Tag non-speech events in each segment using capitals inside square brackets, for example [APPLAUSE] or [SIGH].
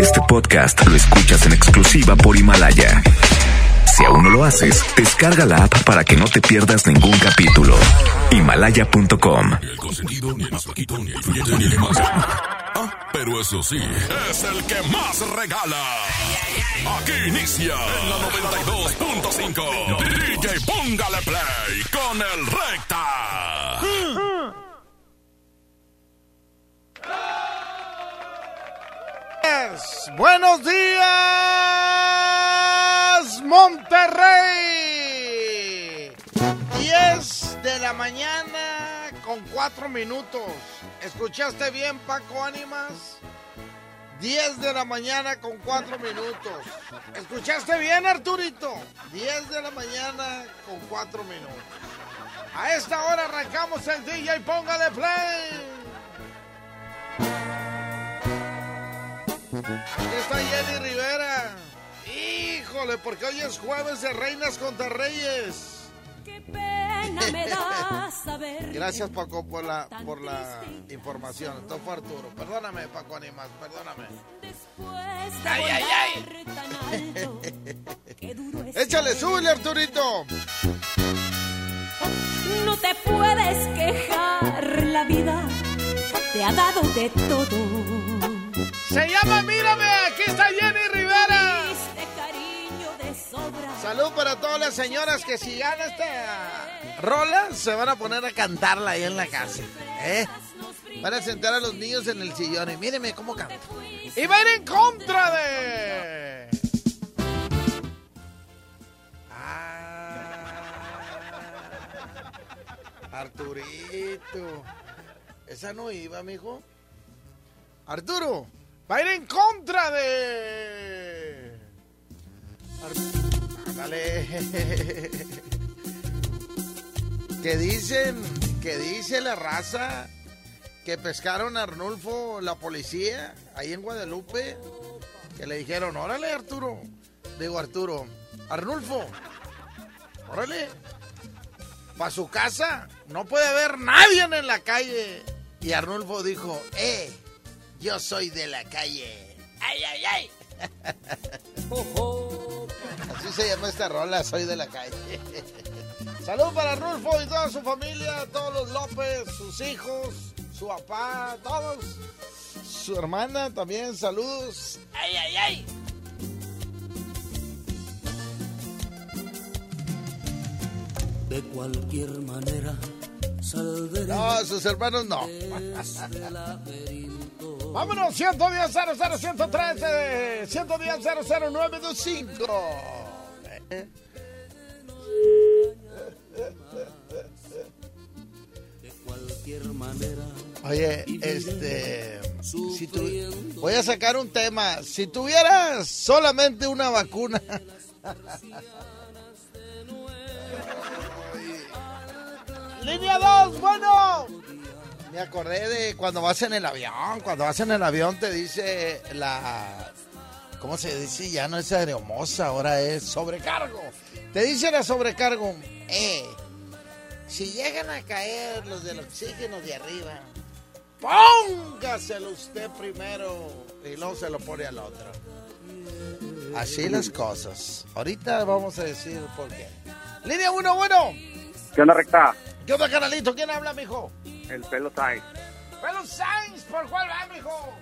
Este podcast lo escuchas en exclusiva por Himalaya. Si aún no lo haces, descarga la app para que no te pierdas ningún capítulo. Himalaya.com. El consentido, ni el más flaquito, ni el influyente, ni el más. Ah, pero eso sí, es el que más regala. Aquí inicia en la 92.5. DJ Póngale Play con el Recta. Buenos días, Monterrey. 10 de la mañana con 4 minutos. ¿Escuchaste bien, Paco Ánimas? 10 de la mañana con 4 minutos. ¿Escuchaste bien, Arturito? 10 de la mañana con 4 minutos. A esta hora arrancamos el DJ Póngale Play. Aquí está Jenny Rivera. Híjole, porque hoy es jueves de Reinas contra Reyes. Qué pena me da saber. [LAUGHS] Gracias Paco por la por la información. Esto fue Arturo. Perdóname Paco Animas, perdóname. Después de Ay, ay, ay. volar tan alto, [LAUGHS] qué duro es Échale, súbele Arturito. No te puedes quejar, la vida te ha dado de todo. Se llama Mírame, aquí está Jenny Rivera. Diste cariño de sobra. Salud para todas las señoras que si gana esta rola se van a poner a cantarla ahí en la casa. ¿eh? Van a sentar a los niños en el sillón y míreme cómo canta. Y va a ir en contra de... Ah, Arturito. Esa no iba, mijo. Arturo, va a ir en contra de... Ándale. que dicen, que dice la raza que pescaron a Arnulfo la policía ahí en Guadalupe. Que le dijeron, órale Arturo. Digo Arturo, Arnulfo, órale. Para su casa no puede haber nadie en la calle. Y Arnulfo dijo, eh, yo soy de la calle. Ay, ay, ay. Así se llama esta rola, soy de la calle. Salud para Arnulfo y toda su familia, todos los López, sus hijos, su papá, todos. Su hermana también, saludos. ¡Ay, ay, ay! De cualquier manera saldré No, sus hermanos no. Vámonos, 110 00 113 110 00925. De cualquier manera Oye, este. Voy a sacar un tema. Si tuvieras solamente una vacuna. [LAUGHS] Línea 2, bueno. Me acordé de cuando vas en el avión. Cuando vas en el avión te dice la. ¿Cómo se dice? Ya no es aeromoza, ahora es sobrecargo. Te dice la sobrecargo. Eh, si llegan a caer los del oxígeno de arriba, póngaselo usted primero y luego se lo pone al otro. Así las cosas. Ahorita vamos a decir por qué. Línea 1, bueno. ¿Qué onda, recta? ¿Qué onda, canalito? ¿Quién habla, mijo? El pelo Sainz. Pero Sainz, ¿por cuál va, mijo?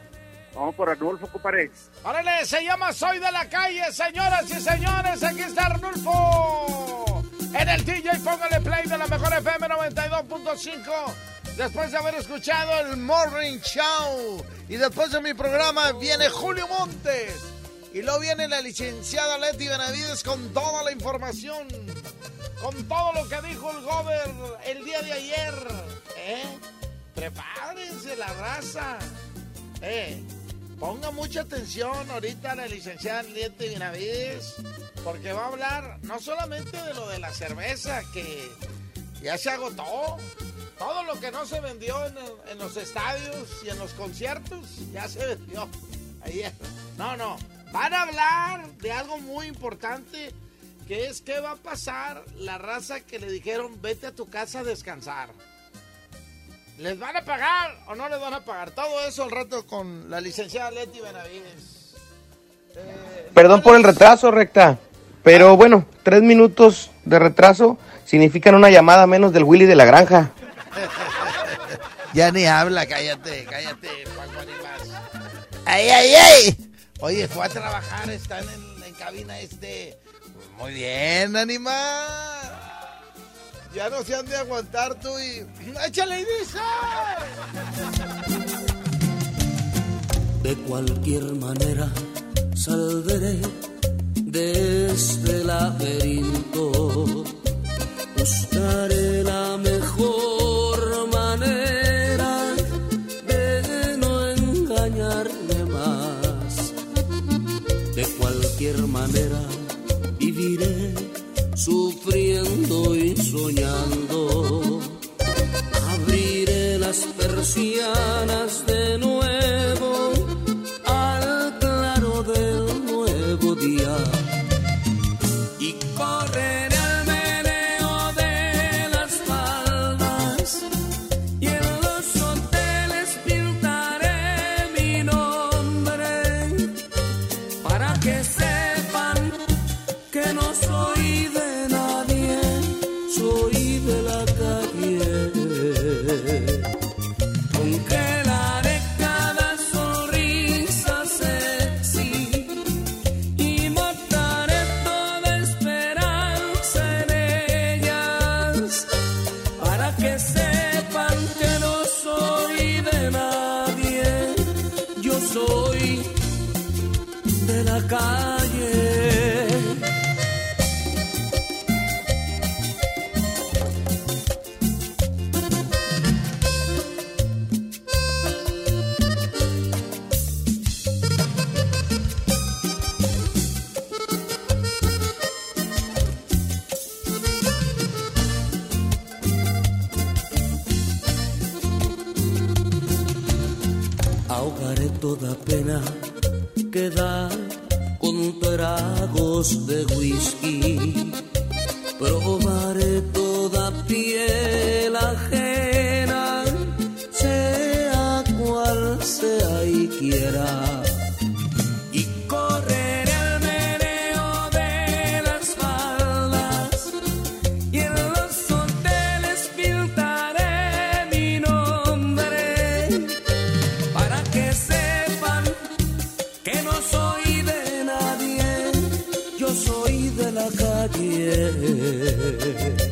Vamos por Arnulfo, compadre. Órale, se llama Soy de la Calle, señoras y señores, aquí está Arnulfo. En el DJ, póngale play de la mejor FM 92.5. Después de haber escuchado el Morning Show. Y después de mi programa viene Julio Montes. Y luego viene la licenciada Leti Benavides con toda la información. Con todo lo que dijo el gober el día de ayer. ¿Eh? Prepárense la raza. Eh, ponga mucha atención ahorita a la licenciada Leti Benavides, porque va a hablar no solamente de lo de la cerveza, que ya se agotó, todo lo que no se vendió en, en los estadios y en los conciertos, ya se vendió ayer. No, no, van a hablar de algo muy importante, que es qué va a pasar la raza que le dijeron vete a tu casa a descansar. ¿Les van a pagar o no les van a pagar? Todo eso al rato con la licenciada Leti Benavides. Perdón por el retraso, recta. Pero bueno, tres minutos de retraso significan una llamada menos del Willy de la granja. [LAUGHS] Ya ni habla, cállate, cállate, Paco Animas. ¡Ay, ay, ay! Oye, fue a trabajar, están en, en cabina este. Muy bien, Animal. Ya no se han de aguantar tú y. [CLEARS THROAT] ¡Échale, Ibiza! De cualquier manera saldré de este laberinto. Buscaré la mejor manera de no engañarme más. De cualquier manera viviré sufriendo y soñando. Abriré las persianas de nuevo al claro del nuevo día. querer.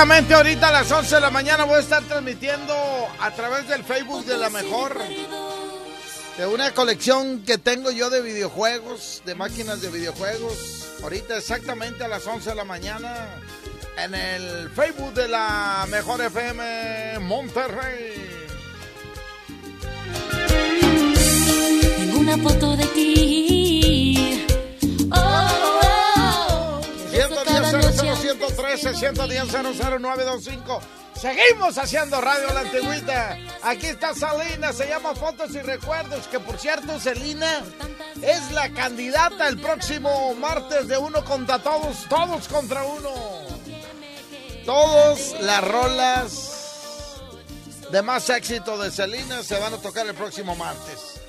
Exactamente ahorita a las 11 de la mañana voy a estar transmitiendo a través del Facebook de la mejor de una colección que tengo yo de videojuegos, de máquinas de videojuegos. Ahorita exactamente a las 11 de la mañana en el Facebook de la mejor FM Monterrey. Tengo una foto de ti. 110 113 110 00925 Seguimos haciendo radio la antigüita. Aquí está Salina, se llama Fotos y Recuerdos. Que por cierto, Selina es la candidata el próximo martes de uno contra todos, todos contra uno. Todos las rolas de más éxito de Selena se van a tocar el próximo martes.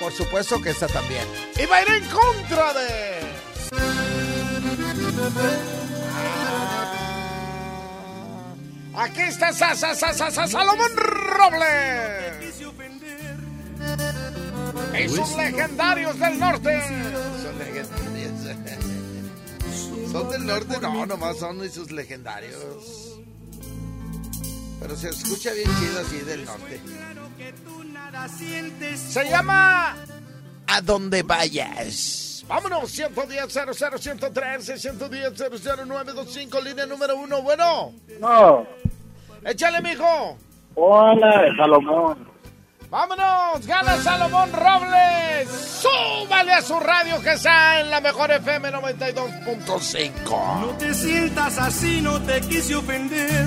Por supuesto que esta también. Y va a ir en contra de. Aquí está Sa- Sa- Sa- Sa- Sa- Salomón Robles. Y sus legendarios del norte. Son legendarios. Son del norte, no, nomás son y sus legendarios. Pero se escucha bien chido así del norte. Se llama a donde vayas. Vámonos, 110 00 113 110 00925, línea número uno. Bueno, No. échale, mijo. Hola, Salomón. Vámonos, gana Salomón Robles. Súbale a su radio que está en la mejor FM 92.5. No te sientas así, no te quise ofender,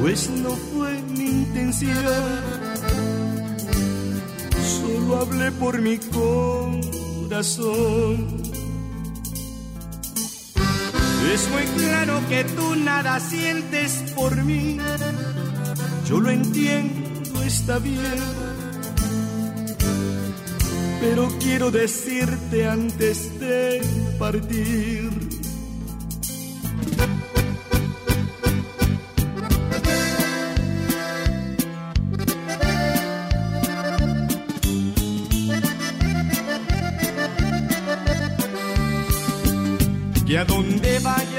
pues no fue mi intención. Solo hablé por mi Es muy claro que tú nada sientes por mí. Yo lo entiendo, está bien. Pero quiero decirte antes de partir. Que a donde vayas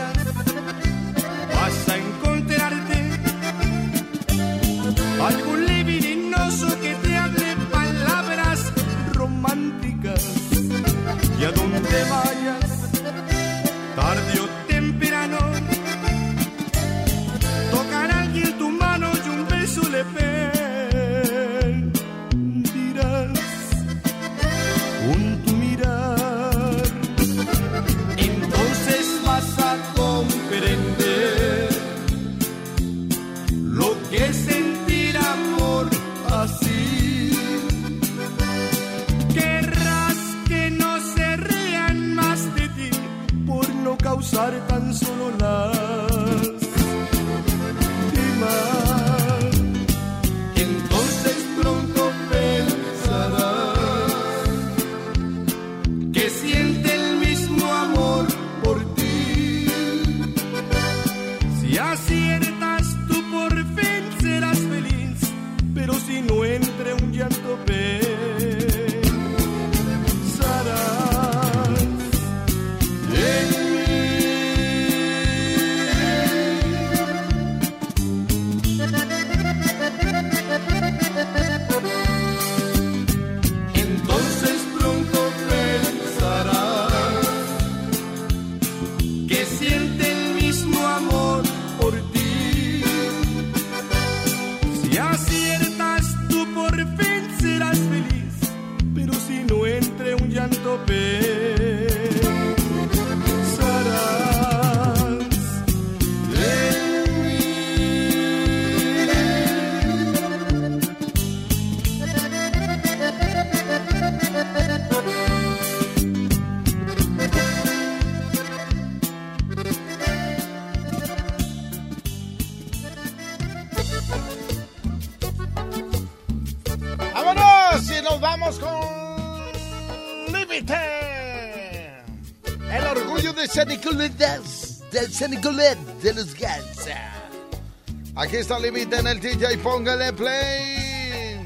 está Límite en el DJ, póngale play.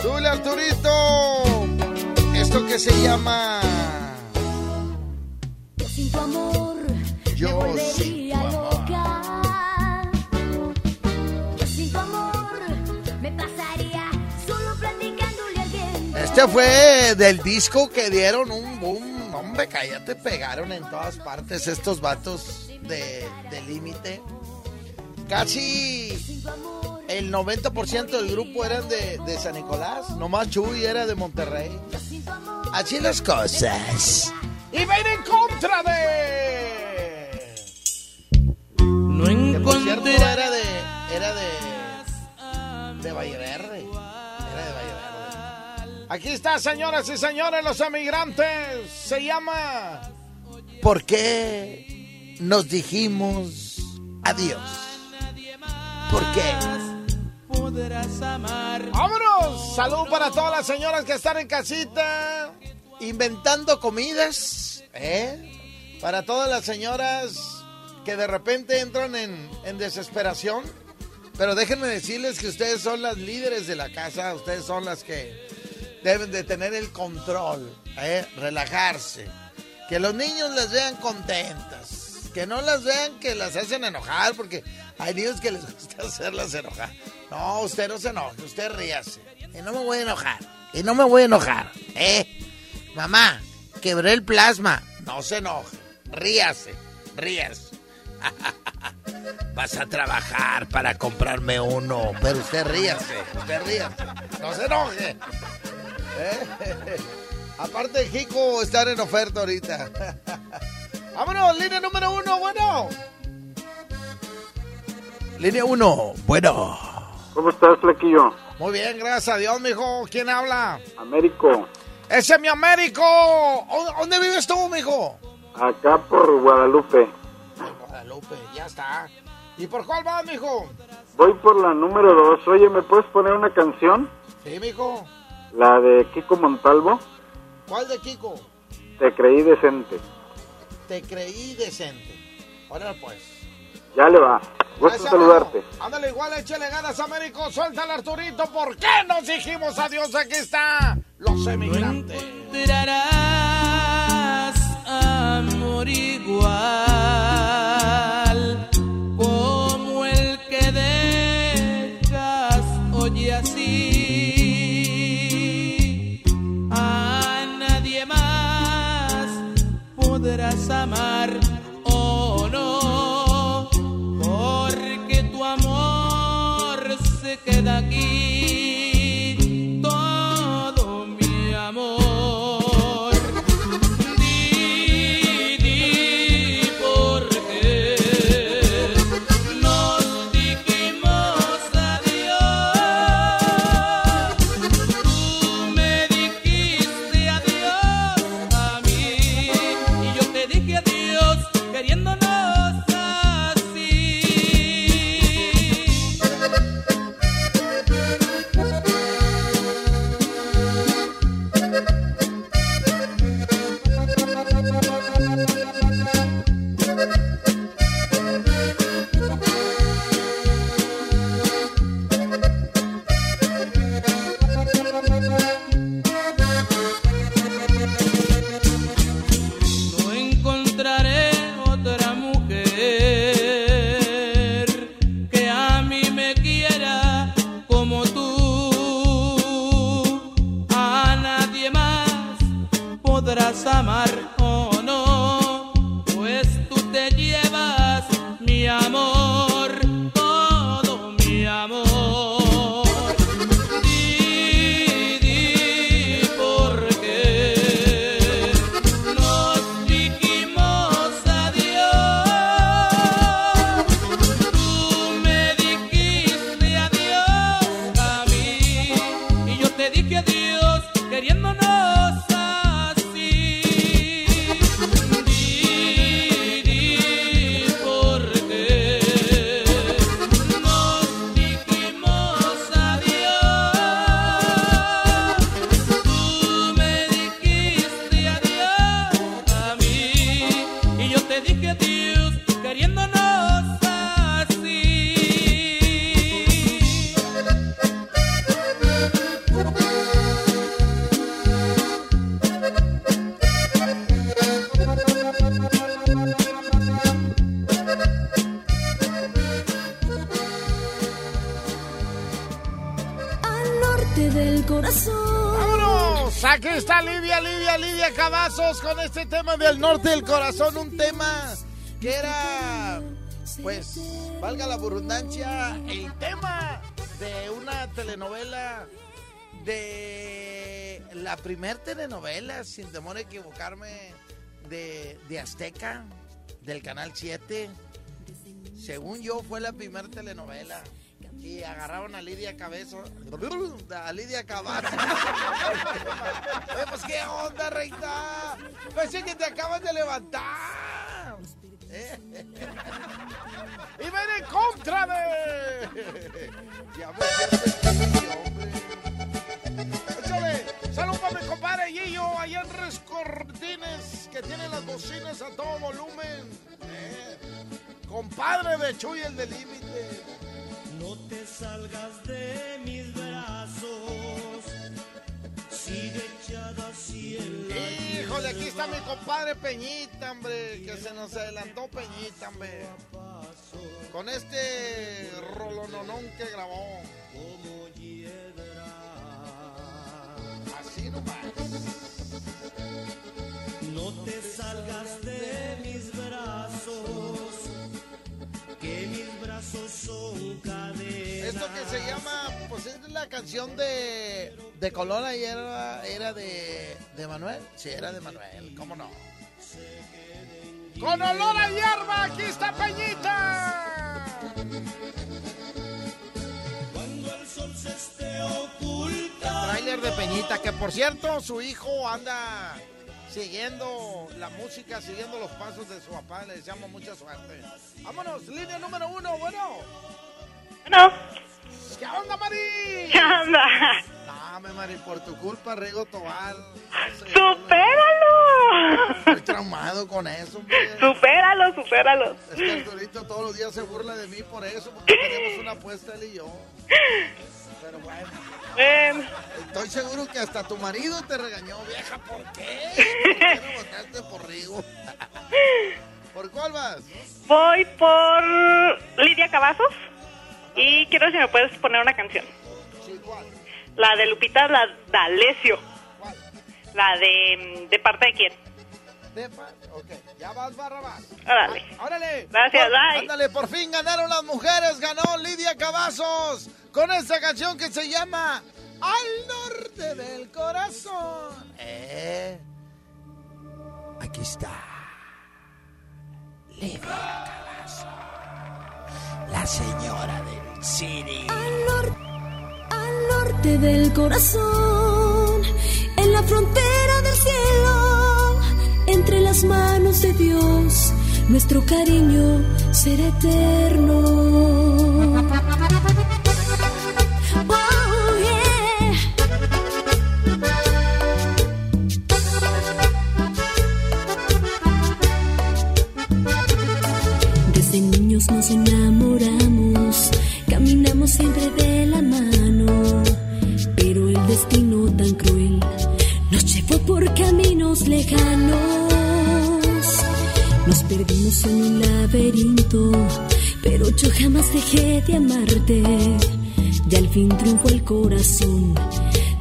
Súbele Arturito. Esto que se llama... Sin tu amor Yo me volvería sin loca. Yo sin tu amor me pasaría solo platicándole a alguien. Este fue del disco que dieron un boom. Hombre, cállate, pegaron en todas partes estos vatos. Casi el 90% del grupo eran de, de San Nicolás. Nomás Chuy era de Monterrey. Así las cosas. Y va a ir en contra de... No Que por cierto encontré era de. Era de. De Valle Verde. Era de Valle Verde. Aquí está, señoras y señores, los emigrantes. Se llama... ¿Por qué nos dijimos adiós? ¿Por qué? podrás amar. ¡Vámonos! Salud para todas las señoras que están en casita. Inventando comidas, ¿eh? Para todas las señoras que de repente entran en, en desesperación. Pero déjenme decirles que ustedes son las líderes de la casa, ustedes son las que deben de tener el control, ¿eh? relajarse. Que los niños las vean contentas, que no las vean que las hacen enojar, porque hay niños que les gusta [LAUGHS] hacerlas enojar. No, usted no se enoje, usted ríase. Y no me voy a enojar. Y no me voy a enojar. ¿Eh? Mamá, quebré el plasma. No se enoje. Ríase. Ríase. [LAUGHS] Vas a trabajar para comprarme uno. Pero usted ríase. Usted ríase. No se enoje. ¿Eh? [LAUGHS] Aparte Jico estar en oferta ahorita. Vámonos, línea número uno, bueno. Línea uno, bueno. ¿Cómo estás, Flequillo? Muy bien, gracias a Dios, mijo. ¿Quién habla? Américo, Ese es mi Américo. ¿Dó- ¿Dónde vives tú, mijo? acá por Guadalupe. Guadalupe, ya está. ¿Y por cuál vas, mijo? Voy por la número dos. Oye, ¿me puedes poner una canción? Sí, mijo. La de Kiko Montalvo. ¿Cuál de Kiko? Te creí decente. Te creí decente. Órale, pues. Ya le va. Gusto Gracias, saludarte. amigo. Ándale, igual, échale ganas, Américo. Suéltale, Arturito. ¿Por qué nos dijimos adiós? Aquí está Los Emigrantes. encontrarás amor igual como el que dejas hoy así. A nadie más podrás amar corazón. Un tema que era, pues, valga la burundancia, el tema de una telenovela de la primer telenovela, sin temor equivocarme, de, de Azteca, del Canal 7. Según yo, fue la primera telenovela. Y agarraron a Lidia Cabezo. A Lidia Cabazo. [LAUGHS] Pues qué onda, reina. Pues sí que te acabas de levantar. Y ven en contra de. Ya. Échale, salud para mi compadre Gillo, allá en Rescortines, que tiene las bocinas a todo volumen. Eh, Compadre de Chuy, el de límite no te salgas de mis brazos. Sigue echada así en Híjole, aquí está mi compadre Peñita, hombre, que se nos adelantó Peñita, hombre. Con este rolononón que grabó. Como hiedra. Así nomás. No te salgas de mis brazos, que mis son cadenas. Esto que se llama, pues es la canción de, de Colona y era, era de, de Manuel. Sí, era de Manuel, ¿cómo no? Con olor a hierba, aquí está Peñita. Cuando el sol se esté oculta. Trailer de Peñita, que por cierto, su hijo anda siguiendo la música, siguiendo los pasos de su papá. Le deseamos mucha suerte. Vámonos, línea número uno, bueno. No, ¿Qué onda, Mari? ¿qué onda? Dame, Mari, por tu culpa, Rigo Tobar. ¡Supéralo! Estoy traumado con eso, hombre. ¡Supéralo, supéralo! Es que Arturito todos los días se burla de mí por eso, porque tenemos una apuesta él y yo. Pero bueno, Estoy seguro que hasta tu marido te regañó, vieja, ¿por qué? ¿Por qué votaste por Rigo? ¿Por cuál vas? voy por Lidia Cavazos y quiero si me puedes poner una canción. Sí, ¿cuál? La de Lupita la D'Alessio. ¿Cuál? La de... ¿De parte de quién? De pa- Ok, ya vas, Barrabás. Órale. ¡Órale! Gracias, Por- bye. Ándale, por fin ganaron las mujeres, ganó Lidia Cavazos con esta canción que se llama Al Norte del Corazón. Eh, aquí está. Lidia Cavazos, la señora del cine. Al, nor- al norte del corazón, en la frontera del cielo, entre las manos de Dios, nuestro cariño será eterno. Nos enamoramos, caminamos siempre de la mano, pero el destino tan cruel nos llevó por caminos lejanos. Nos perdimos en un laberinto, pero yo jamás dejé de amarte. Y al fin triunfó el corazón,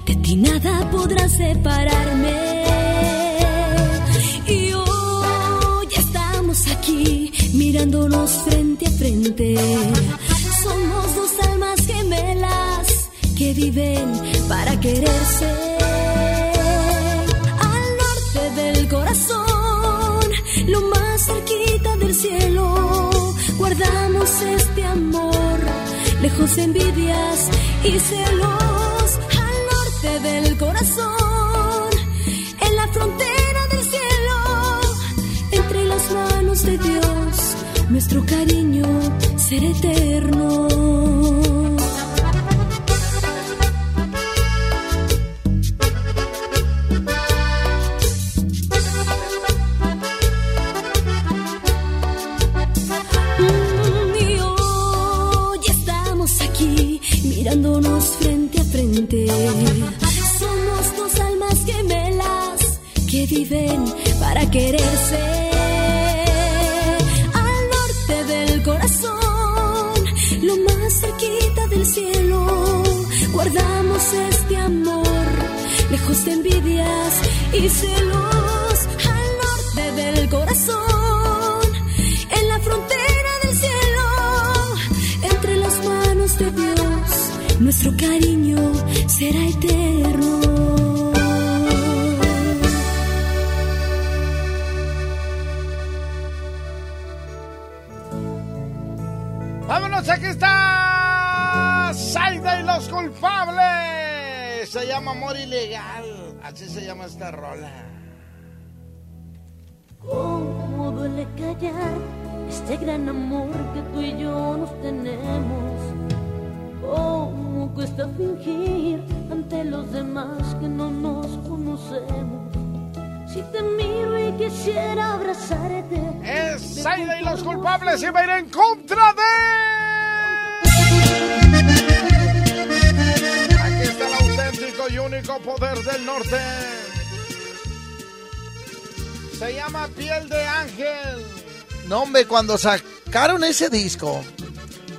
de ti nada podrá separarme. Aquí mirándonos frente a frente. Somos dos almas gemelas que viven para quererse. Al norte del corazón, lo más cerquita del cielo, guardamos este amor, lejos de envidias y celos. Nuestro cariño será eterno. Cuando sacaron ese disco,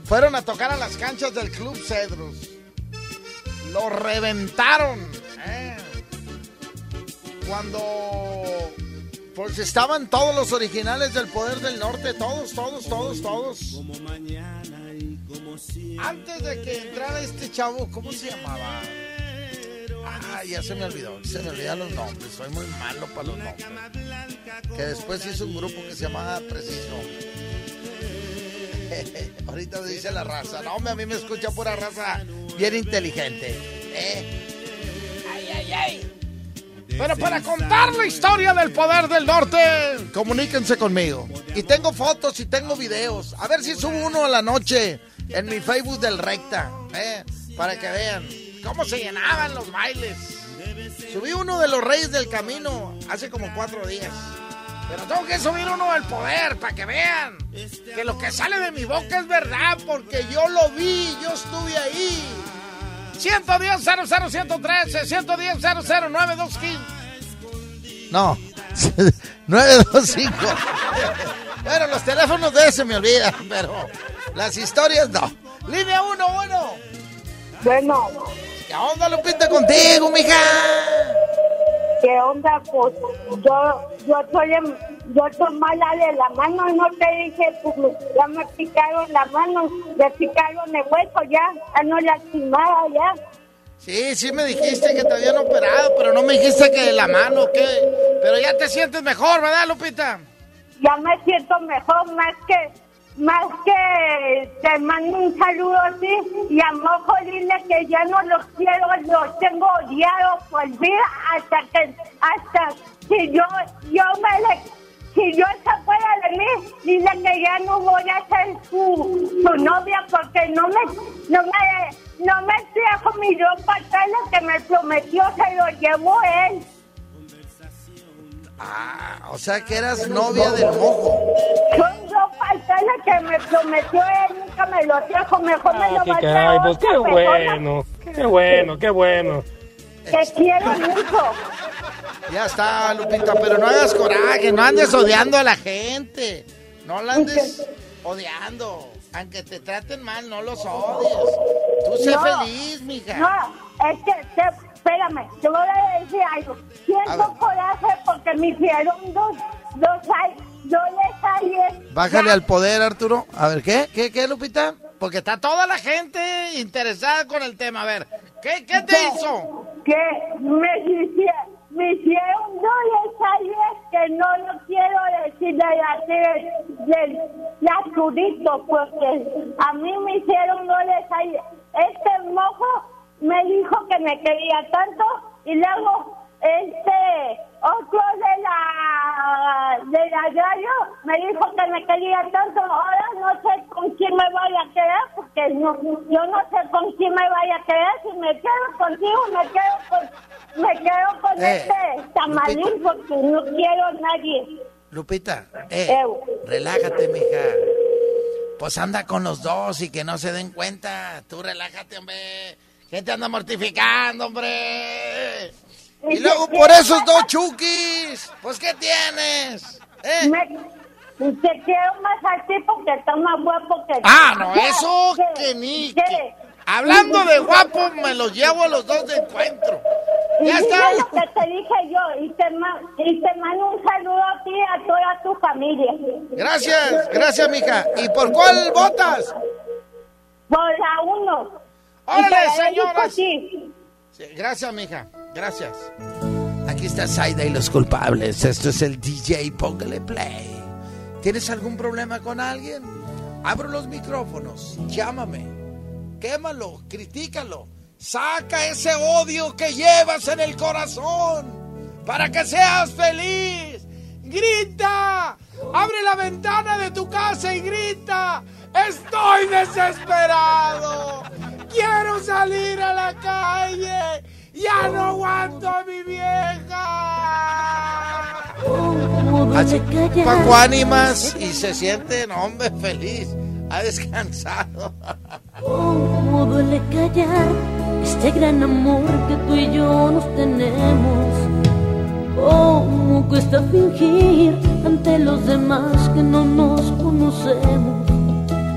fueron a tocar a las canchas del Club Cedros. Lo reventaron. ¿eh? Cuando Pues estaban todos los originales del Poder del Norte, todos, todos, todos, todos. Antes de que entrara este chavo, ¿cómo se llamaba? Ah, ya se me olvidó, se me olvidan los nombres, soy muy malo para los nombres. Que después hizo un grupo que se llamaba Preciso. [LAUGHS] Ahorita dice la raza, no, hombre, a mí me escucha pura raza bien inteligente. ¿eh? Ay, ay, ay. Pero para contar la historia del poder del norte, Comuníquense conmigo. Y tengo fotos y tengo videos. A ver si subo uno a la noche en mi Facebook del Recta. ¿eh? Para que vean cómo se llenaban los bailes. Subí uno de los Reyes del Camino hace como cuatro días. Pero tengo que subir uno del poder para que vean que lo que sale de mi boca es verdad porque yo lo vi, yo estuve ahí. 110 00 113 110 00 925 No, [LAUGHS] 925. Bueno, los teléfonos de ese me olvidan, pero las historias no. Línea 1, bueno. Bueno. ¿Qué onda, Lupita, contigo, mija? ¿Qué onda? Pues yo, yo soy, yo soy mala de la mano, no te dije, pues ya me picaron la mano, me picaron el hueso ya, ya no lastimada ya. Sí, sí me dijiste que te habían operado, pero no me dijiste que de la mano, ¿qué? Pero ya te sientes mejor, ¿verdad, Lupita? Ya me siento mejor, más que más que te mando un saludo así y a Mojo dile que ya no los quiero, los tengo odiados por vida hasta que, hasta si yo, yo me le, si yo se fuera de mí, dile que ya no voy a ser su, su novia porque no me, no me, no me trajo mi ropa tal que me prometió, se lo llevó él. Ah, o sea que eras novia del mojo. Son ropa tal lo que me prometió él, nunca me lo trajo, mejor me Ah, lo qué va a caray, traer pues qué bueno, qué bueno, qué bueno. Que quiero mucho. Ya está, Lupita, pero no hagas coraje, no andes odiando a la gente. No la andes odiando. Aunque te traten mal, no los odies. Tú sé No, feliz, mija. No, es que, te- espérame, te voy a decir algo. Siento coraje porque me hicieron dos, dos, ay- dos detalles. Bájale al poder, Arturo. A ver, ¿qué? ¿Qué, qué, Lupita? Porque está toda la gente interesada con el tema. A ver, ¿qué, qué te hizo? Que me hicieron, me hicieron dos detalles que no lo quiero decir de la de, de Arturito, porque a mí me hicieron dos detalles. Este mojo me dijo que me quería tanto y luego este otro de la de la radio me dijo que me quería tanto ahora no sé con quién me voy a quedar porque no, yo no sé con quién me vaya a quedar si me quedo contigo me quedo con me quedo con Eh, este tamalín porque no quiero a nadie Lupita, eh, relájate, mija. Pues anda con los dos y que no se den cuenta. Tú relájate, hombre. ¿Quién te anda mortificando, hombre? Y luego por esos dos chukis. Pues, ¿qué tienes? ¿Eh? Me- te quiero más a ti porque está más guapo que Ah, no, ¿Qué? eso [LAUGHS] ¿Qué? que ni... ¿Qué? que- Hablando de guapo, me los llevo a los dos de encuentro. Y Ya está. lo que te dije yo y te, y te mando un saludo a ti y a toda tu familia. Gracias, gracias, mija. ¿Y por cuál votas? Por la uno. ¡Órale, señoras! Sí, gracias, mija. Gracias. Aquí está Zaida y los culpables. Esto es el DJ Póngale Play. ¿Tienes algún problema con alguien? Abro los micrófonos. Llámame. Quémalo. Critícalo. Saca ese odio que llevas en el corazón para que seas feliz. ¡Grita! ¡Abre la ventana de tu casa y grita! ¡Estoy desesperado! ¡Quiero salir a la calle! ¡Ya no aguanto a mi vieja! Así, Paco ánimas y se siente, no, hombre, feliz. Ha descansado. Cómo duele callar este gran amor que tú y yo nos tenemos. Cómo cuesta fingir ante los demás que no nos conocemos.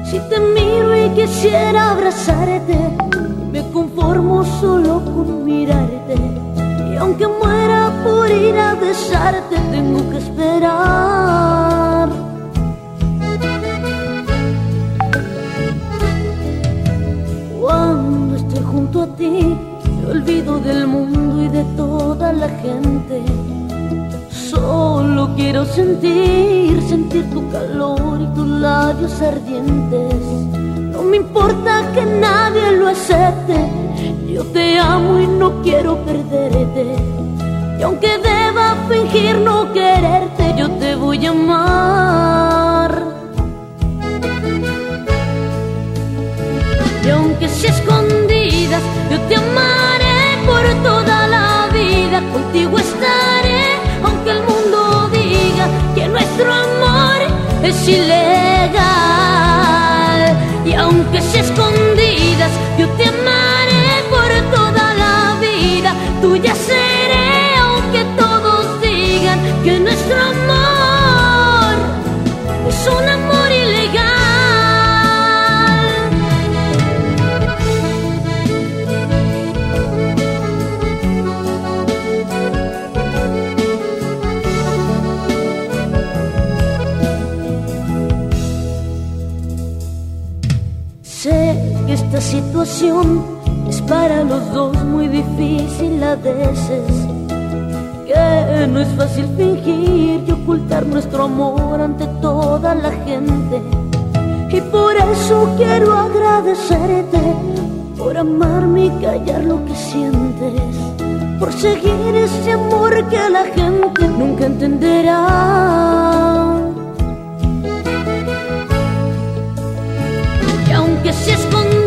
Si te miro y quisiera abrazarte, me conformo solo con mirarte. Y aunque muera por ir a besarte, tengo que esperar. Cuando estoy junto a ti, me olvido del mundo y de toda la gente. Solo quiero sentir, sentir tu calor y tus labios ardientes. No me importa que nadie lo acepte. Yo te amo y no quiero perderte. Y aunque deba fingir no quererte, yo te voy a amar. Ilegal. Y aunque sea escondidas, yo te situación es para los dos muy difícil a veces. Que no es fácil fingir y ocultar nuestro amor ante toda la gente. Y por eso quiero agradecerte por amarme y callar lo que sientes. Por seguir ese amor que la gente nunca entenderá. Y aunque sea escondidas,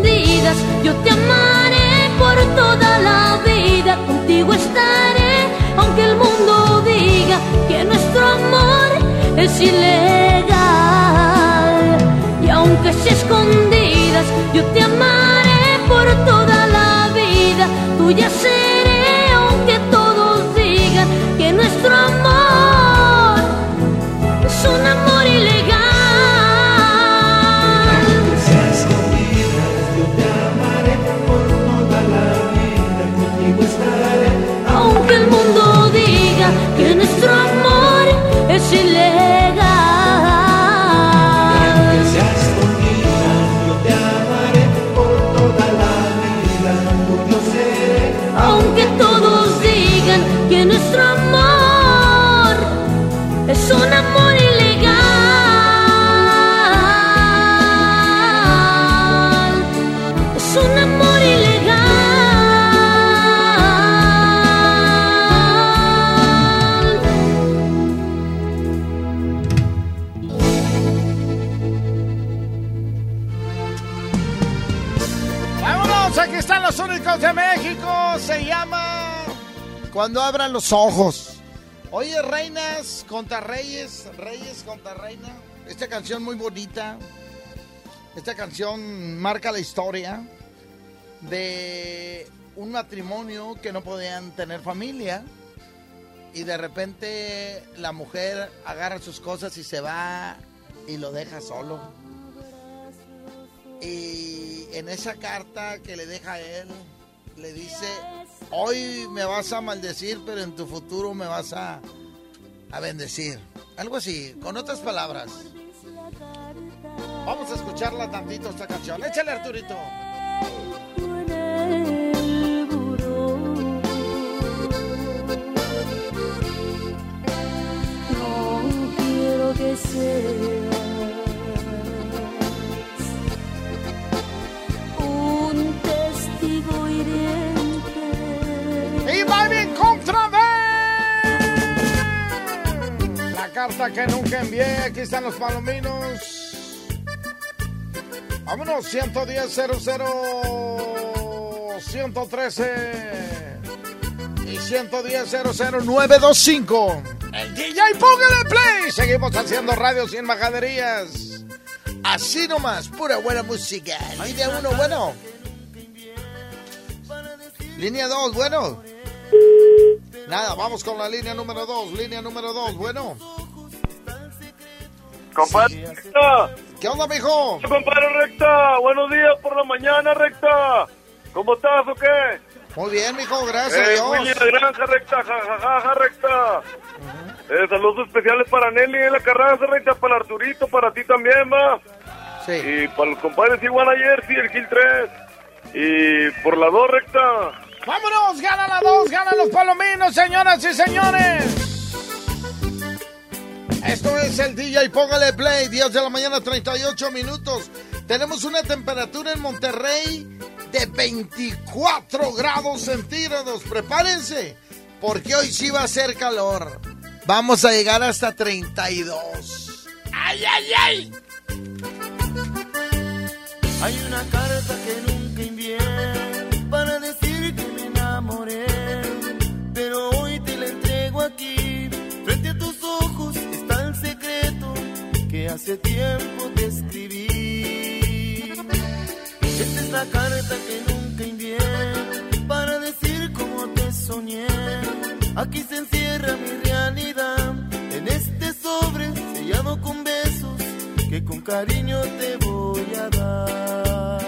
yo te amaré por toda la vida. Contigo estaré, aunque el mundo diga que nuestro amor es ilegal. Y aunque sea escondidas, yo te amaré por toda la vida. Tuya seré, es ilegal. Aunque todos digan que nuestro amor es un amor Cuando abran los ojos. Oye, reinas contra reyes, reyes contra reina. Esta canción muy bonita. Esta canción marca la historia de un matrimonio que no podían tener familia. Y de repente la mujer agarra sus cosas y se va y lo deja solo. Y en esa carta que le deja a él, le dice, hoy me vas a maldecir, pero en tu futuro me vas a, a bendecir. Algo así, con otras palabras. Vamos a escucharla tantito esta canción. Échale, Arturito. Quiero que seas La carta que nunca envié. Aquí están los palominos. Vámonos, 110 00 113 y 110 00925. El DJ, póngale play. Seguimos haciendo radio sin majaderías. Así nomás, pura buena música. Línea 1, bueno. Línea 2, bueno. Nada, vamos con la línea número 2. Línea número 2, bueno. Compadre ¿Qué onda, mijo? Compadre Recta, buenos días por la mañana, Recta. ¿Cómo estás o qué? Muy bien, mijo, gracias a Eh, Dios. Willy, la granja recta, jajaja, recta. Eh, saludos especiales para Nelly en la carranza recta, para Arturito, para ti también, va. Sí. Y para los compadres Iguana Jersey, el Gil 3. Y por la 2 recta. ¡Vámonos! ¡Gana la dos! ¡Ganan los palominos, señoras y señores! Esto es el DJ Póngale Play, 10 de la mañana, 38 minutos. Tenemos una temperatura en Monterrey de 24 grados centígrados. Prepárense, porque hoy sí va a ser calor. Vamos a llegar hasta 32. ¡Ay, ay, ay! Hay una carta que nunca envié para decir que me enamoré, hace tiempo te escribí. Esta es la carta que nunca envié para decir cómo te soñé. Aquí se encierra mi realidad en este sobre sellado con besos que con cariño te voy a dar.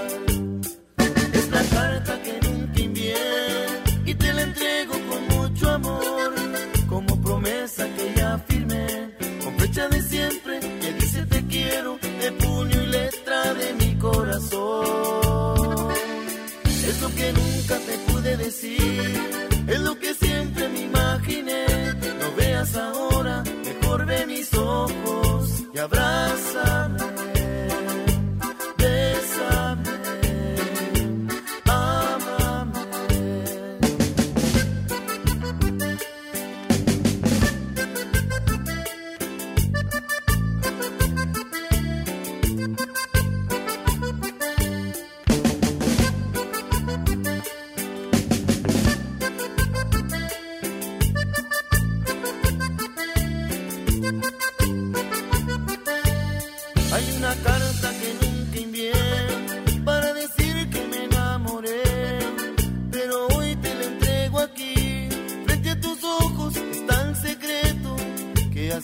Es la carta que nunca envié y te la entrego con mucho amor, como promesa que ya firmé, con fecha de siempre de mi corazón. Es lo que nunca te pude decir, es lo que siempre me imaginé. No veas ahora, mejor ve mis ojos y abrázame.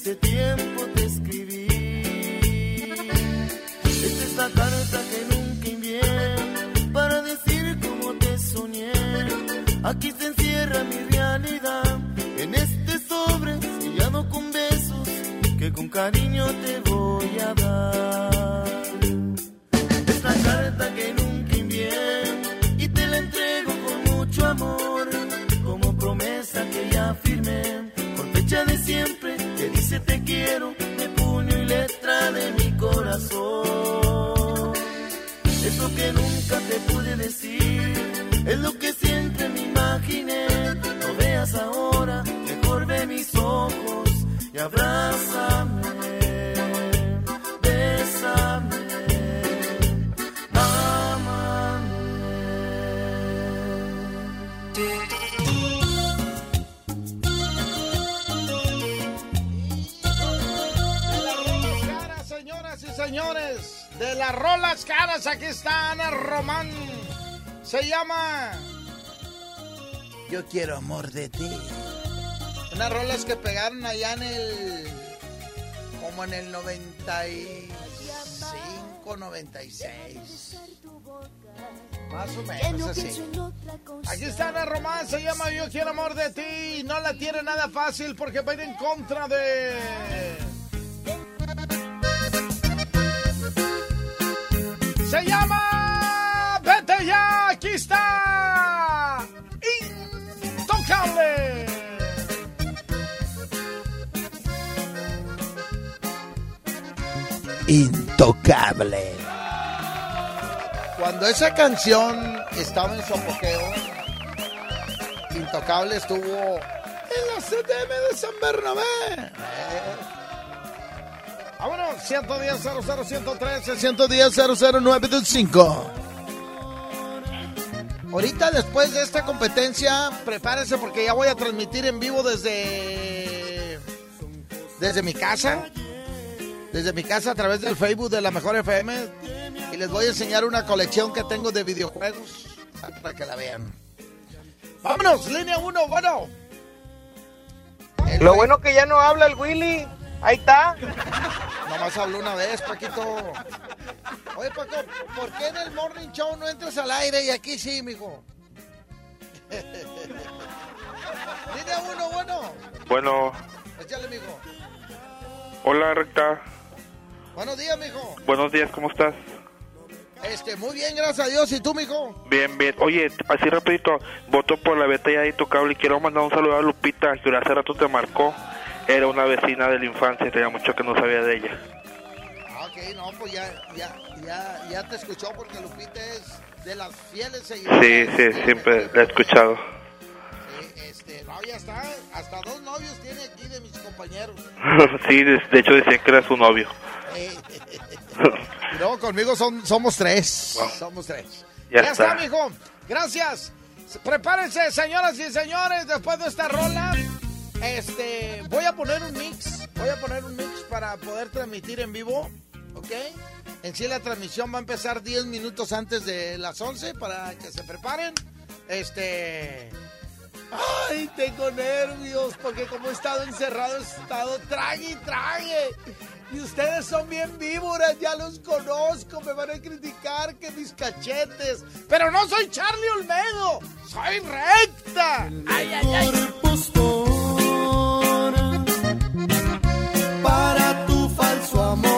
Hace tiempo te escribí. Esta es la carta que nunca envié para decir cómo te soñé. Aquí se encierra mi realidad en este sobre sellado con besos que con cariño te voy a dar. Es la carta que nunca envié y te la entrego con mucho amor, como promesa que ya firmé, con fecha de siempre te quiero, de puño y letra de mi corazón. Es lo que nunca te pude decir, es lo que siempre me imaginé. No veas ahora, mejor ve mis ojos y abrázame, bésame, Caras, señores, de las rolas caras, aquí está Ana Román. Se llama Yo quiero amor de ti. Unas rolas que pegaron allá en el. como en el 95, 96. Más o menos así. Aquí está Ana Román, se llama Yo quiero amor de ti. No la tiene nada fácil porque va a ir en contra de. Se llama Vete ya, aquí está. Intocable. Intocable. Cuando esa canción estaba en su apogeo, Intocable estuvo en la CDM de San Bernabé. Vámonos, 110 00 113 110 00925. Ahorita después de esta competencia, prepárese porque ya voy a transmitir en vivo desde desde mi casa. Desde mi casa a través del Facebook de la Mejor FM y les voy a enseñar una colección que tengo de videojuegos para que la vean. Vámonos, línea 1, bueno. Lo bueno que ya no habla el Willy. Ahí está. Nomás habló una vez, Paquito. Oye, Paco, ¿por qué en el Morning Show no entras al aire y aquí sí, mijo? [LAUGHS] Línea uno, bueno. Bueno, Échale, mijo. hola recta. Buenos días, mijo. Buenos días, ¿cómo estás? Este, muy bien, gracias a Dios. ¿Y tú, mijo? Bien, bien. Oye, así rapidito, voto por la beta ya intocable y quiero mandar un saludo a Lupita, que hace rato te marcó. Era una vecina de la infancia y tenía mucho que no sabía de ella. Ah, ok, no, pues ya, ya, ya, ya te escuchó porque Lupita es de las fieles seguidoras. Sí, sí, siempre la he escuchado. Sí, este, no, ya está. Hasta dos novios tiene aquí de mis compañeros. [LAUGHS] sí, de, de hecho decía que era su novio. Luego conmigo son, somos tres. Somos tres. Ya, Ya está. está. mijo. Gracias. Prepárense, señoras y señores, después de esta rola. Este, voy a poner un mix. Voy a poner un mix para poder transmitir en vivo. ¿Ok? En sí la transmisión va a empezar 10 minutos antes de las 11 para que se preparen. Este... Ay, tengo nervios porque como he estado encerrado he estado trague y trague. Y ustedes son bien víboras, ya los conozco, me van a criticar que mis cachetes. Pero no soy Charlie Olmedo, soy recta. Ay, ay, ay. Amor.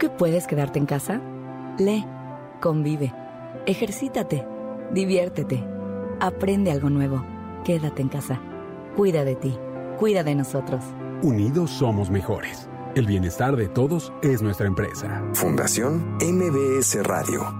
¿Tú que puedes quedarte en casa? Lee, convive, ejercítate, diviértete, aprende algo nuevo. Quédate en casa. Cuida de ti, cuida de nosotros. Unidos somos mejores. El bienestar de todos es nuestra empresa. Fundación MBS Radio.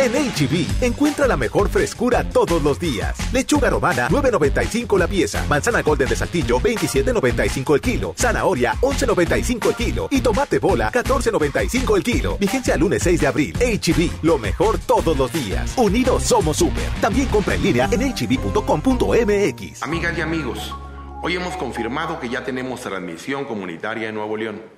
En HB, encuentra la mejor frescura todos los días. Lechuga romana, 9.95 la pieza. Manzana golden de saltillo, 27.95 el kilo. Zanahoria, 11.95 el kilo. Y tomate bola, 14.95 el kilo. Vigencia lunes 6 de abril. HB, lo mejor todos los días. Unidos somos super. También compra en línea en hb.com.mx. Amigas y amigos, hoy hemos confirmado que ya tenemos transmisión comunitaria en Nuevo León.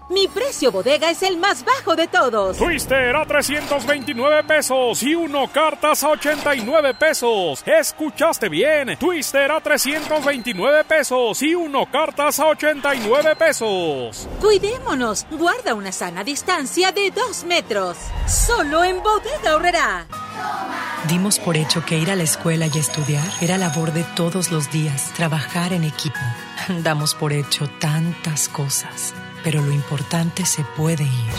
Mi precio bodega es el más bajo de todos. Twister a 329 pesos y uno cartas a 89 pesos. Escuchaste bien. Twister a 329 pesos y uno cartas a 89 pesos. Cuidémonos. Guarda una sana distancia de dos metros. Solo en bodega horrera. Dimos por hecho que ir a la escuela y estudiar era labor de todos los días, trabajar en equipo. Damos por hecho tantas cosas, pero lo importante se puede ir,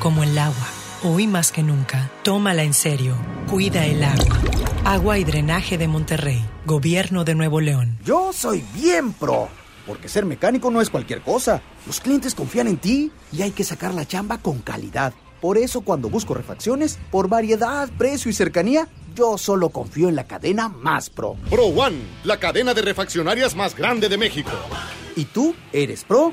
como el agua. Hoy más que nunca, tómala en serio, cuida el agua. Agua y Drenaje de Monterrey, Gobierno de Nuevo León. Yo soy bien pro, porque ser mecánico no es cualquier cosa. Los clientes confían en ti y hay que sacar la chamba con calidad. Por eso cuando busco refacciones, por variedad, precio y cercanía, yo solo confío en la cadena más pro. Pro One, la cadena de refaccionarias más grande de México. ¿Y tú eres pro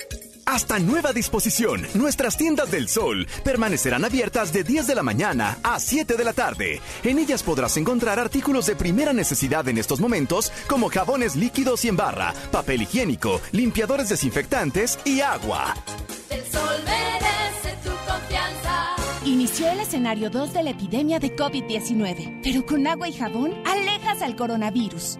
Hasta nueva disposición, nuestras tiendas del sol permanecerán abiertas de 10 de la mañana a 7 de la tarde. En ellas podrás encontrar artículos de primera necesidad en estos momentos como jabones líquidos y en barra, papel higiénico, limpiadores desinfectantes y agua. El sol merece tu confianza. Inició el escenario 2 de la epidemia de COVID-19, pero con agua y jabón alejas al coronavirus.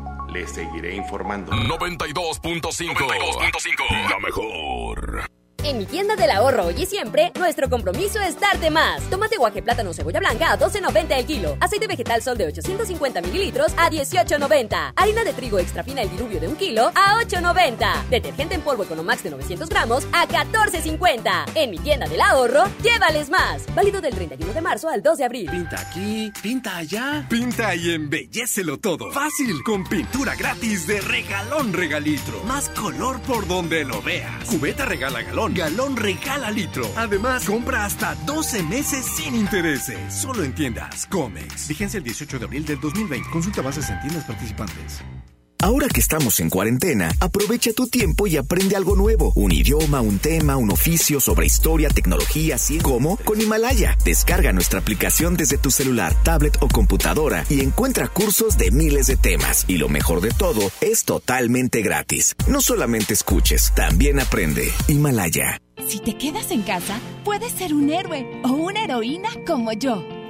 Les seguiré informando. 92.5. La mejor. En mi tienda del ahorro hoy y siempre, nuestro compromiso es darte más. Tomate guaje, plátano, cebolla blanca a 12.90 el kilo. Aceite vegetal sol de 850 mililitros a 18.90. Harina de trigo extra fina el diluvio de un kilo a 8.90. Detergente en polvo Economax de 900 gramos a 14.50. En mi tienda del ahorro, llévales más. Válido del 31 de marzo al 2 de abril. Pinta aquí, pinta allá. Pinta y embellecelo todo. Fácil, con pintura gratis de regalón regalitro. Más color por donde lo veas. Cubeta regala galón galón regala litro. Además, compra hasta 12 meses sin intereses. Solo en tiendas Comex. Vigencia el 18 de abril del 2020. Consulta bases en tiendas participantes. Ahora que estamos en cuarentena, aprovecha tu tiempo y aprende algo nuevo. Un idioma, un tema, un oficio sobre historia, tecnología, así como con Himalaya. Descarga nuestra aplicación desde tu celular, tablet o computadora y encuentra cursos de miles de temas. Y lo mejor de todo, es totalmente gratis. No solamente escuches, también aprende. Himalaya. Si te quedas en casa, puedes ser un héroe o una heroína como yo.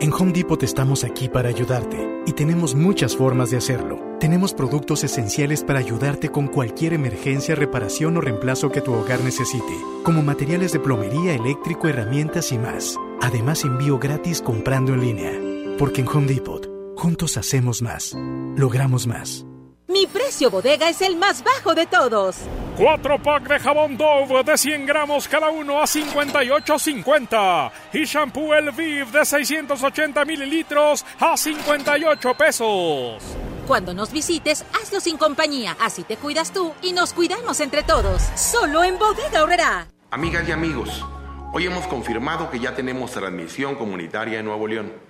En Home Depot estamos aquí para ayudarte y tenemos muchas formas de hacerlo. Tenemos productos esenciales para ayudarte con cualquier emergencia, reparación o reemplazo que tu hogar necesite, como materiales de plomería, eléctrico, herramientas y más. Además, envío gratis comprando en línea. Porque en Home Depot, juntos hacemos más, logramos más. Mi precio bodega es el más bajo de todos. Cuatro pack de jabón Dove de 100 gramos cada uno a 58.50. Y shampoo El Viv de 680 mililitros a 58 pesos. Cuando nos visites, hazlo sin compañía. Así te cuidas tú y nos cuidamos entre todos. Solo en Bodega Horrera. Amigas y amigos, hoy hemos confirmado que ya tenemos transmisión comunitaria en Nuevo León.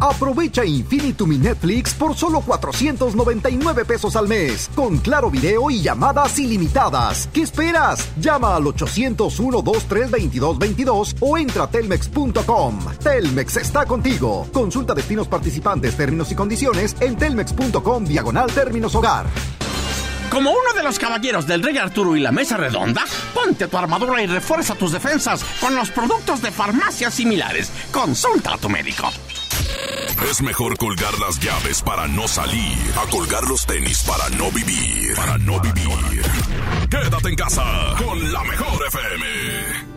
Aprovecha Infinitum Netflix por solo 499 pesos al mes, con claro video y llamadas ilimitadas. ¿Qué esperas? Llama al 801-232222 o entra a telmex.com. Telmex está contigo. Consulta destinos participantes, términos y condiciones en telmex.com diagonal términos hogar. Como uno de los caballeros del Rey Arturo y la Mesa Redonda, ponte tu armadura y refuerza tus defensas con los productos de farmacias similares. Consulta a tu médico. Es mejor colgar las llaves para no salir a colgar los tenis para no vivir. Para no vivir. Quédate en casa con la mejor FM.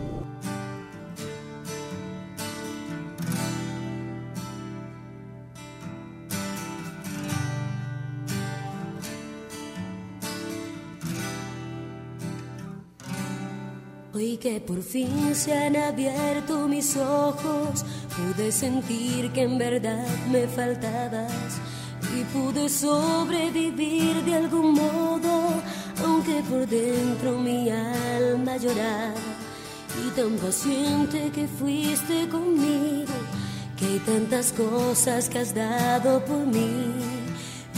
Hoy que por fin se han abierto mis ojos, pude sentir que en verdad me faltabas y pude sobrevivir de algún modo, aunque por dentro mi alma lloraba. Y tan paciente que fuiste conmigo, que hay tantas cosas que has dado por mí.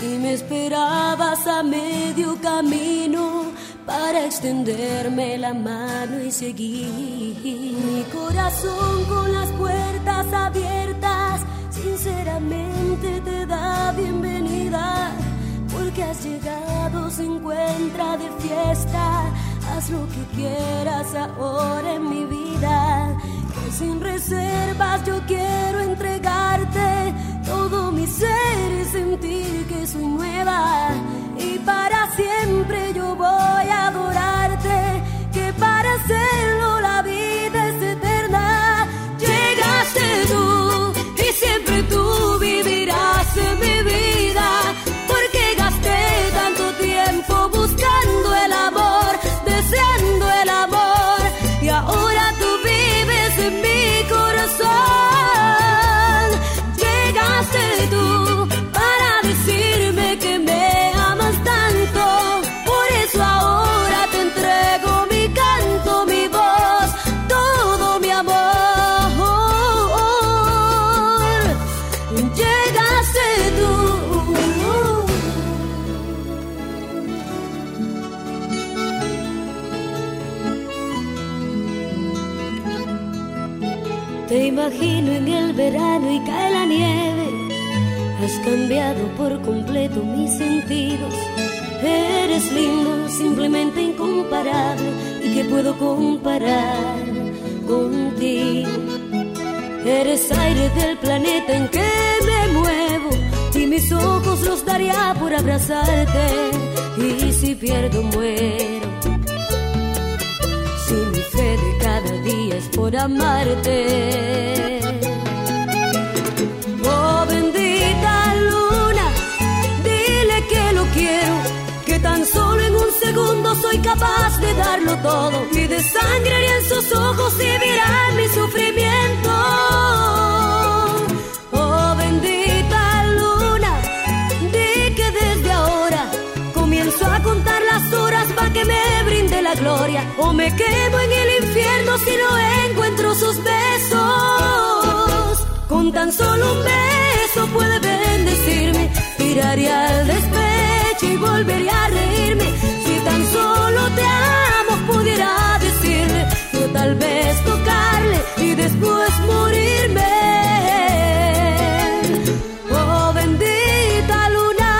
Y me esperabas a medio camino para extenderme la mano y seguir. Mi corazón con las puertas abiertas, sinceramente te da bienvenida, porque has llegado, se encuentra de fiesta. Haz lo que quieras ahora en mi vida, que sin reservas yo quiero entregarte todo mi ser y sentir que soy nueva. Y para siempre yo voy a adorarte, que para hacerlo cambiado por completo mis sentidos. Eres lindo, simplemente incomparable y que puedo comparar contigo. Eres aire del planeta en que me muevo y mis ojos los daría por abrazarte y si pierdo muero. Si mi fe de cada día es por amarte. Segundo soy capaz de darlo todo. Y de sangre en sus ojos y verán mi sufrimiento. Oh bendita luna, di que desde ahora comienzo a contar las horas para que me brinde la gloria. O me quemo en el infierno si no encuentro sus besos. Con tan solo un beso puede bendecirme, tiraría al despecho y volvería a reírme. Te amo pudiera decirle, yo tal vez tocarle y después morirme. Oh bendita luna,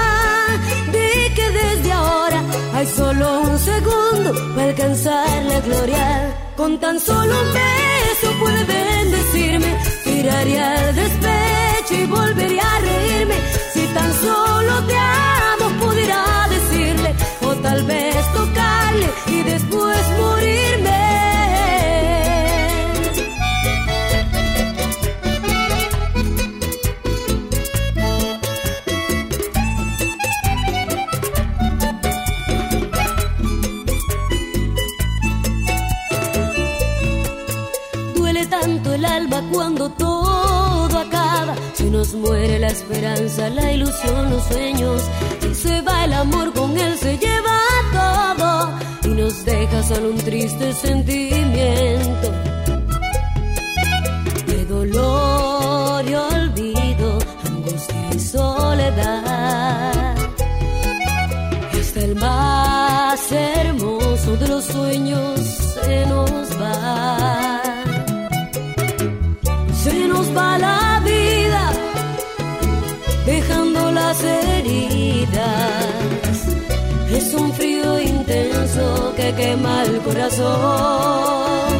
di que desde ahora hay solo un segundo para alcanzar la gloria. Con tan solo un beso puede bendecirme, tiraría al despecho y volvería a reírme. Nos muere la esperanza, la ilusión, los sueños. Y se va el amor, con él se lleva todo. Y nos deja solo un triste sentimiento. De dolor y olvido, angustia y soledad. Hasta el más hermoso de los sueños se nos va. Se nos va la Oh,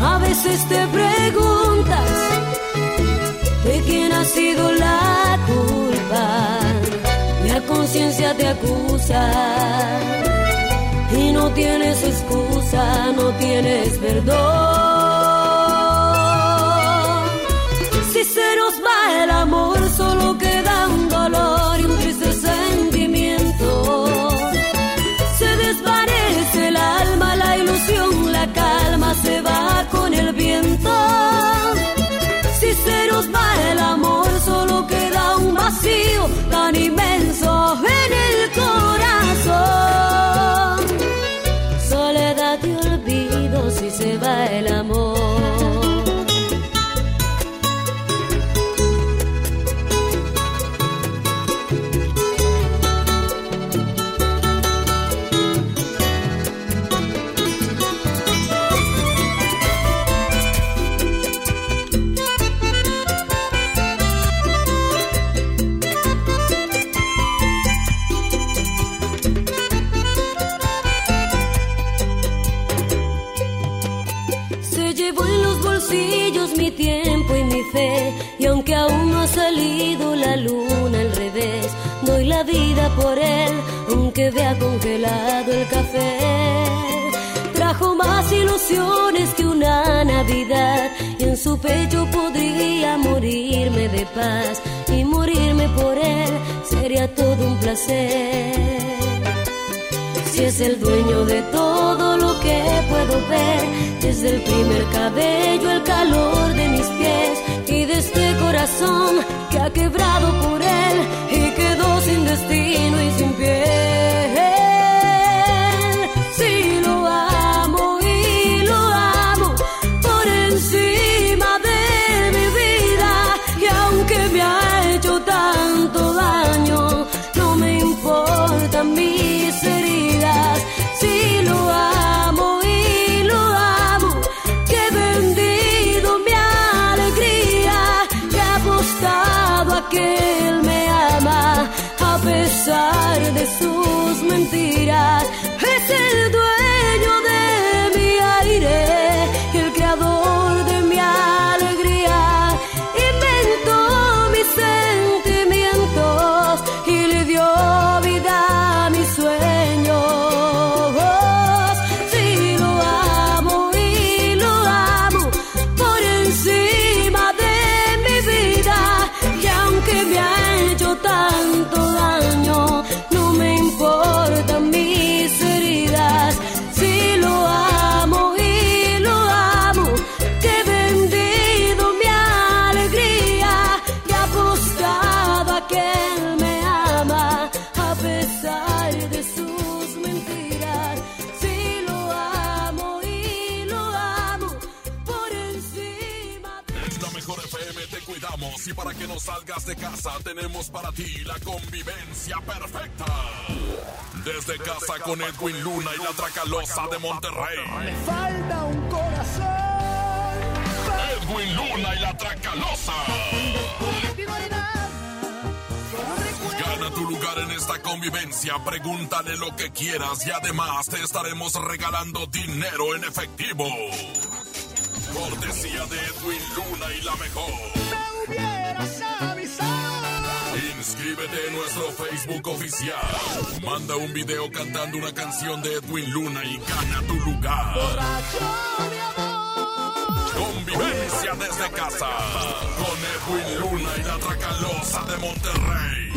a veces te preguntas de quién ha sido la culpa. La conciencia te acusa y no tienes excusa, no tienes perdón. Si se nos va el amor, solo queda un vacío tan inmenso por él, aunque vea congelado el café. Trajo más ilusiones que una Navidad. Y en su pecho podría morirme de paz. Y morirme por él sería todo un placer. Si es el dueño de todo lo que puedo ver, desde el primer cabello, el calor de mis pies y de este corazón que ha quebrado por él la convivencia perfecta. Desde casa con Edwin Luna y la Tracalosa de Monterrey. Me falta un corazón. Edwin Luna y la Tracalosa. Gana tu lugar en esta convivencia, pregúntale lo que quieras y además te estaremos regalando dinero en efectivo. Cortesía de Edwin Luna y la mejor. Me hubieras avisado. Inscríbete en nuestro Facebook oficial. Manda un video cantando una canción de Edwin Luna y gana tu lugar. Convivencia desde casa. Con Edwin Luna y la Tracalosa de Monterrey.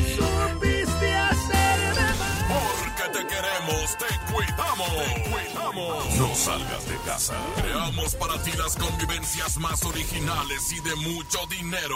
Porque te queremos, te cuidamos. Te cuidamos. No salgas de casa. Creamos para ti las convivencias más originales y de mucho dinero.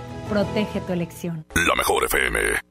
protege tu elección. La mejor FM.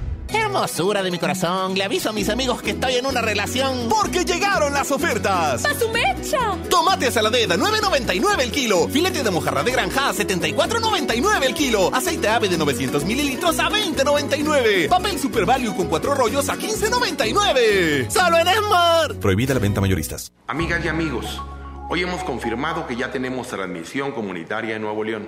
Hermosura de mi corazón, le aviso a mis amigos que estoy en una relación. Porque llegaron las ofertas. ¡A su mecha! Tomate saladera, 9.99 el kilo. Filete de mojarra de granja, a 74.99 el kilo. Aceite ave de 900 mililitros a 20.99. Papel Super Value con cuatro rollos a 15.99. ¡Solo en Esmar! Prohibida la venta mayoristas. Amigas y amigos, hoy hemos confirmado que ya tenemos transmisión comunitaria en Nuevo León.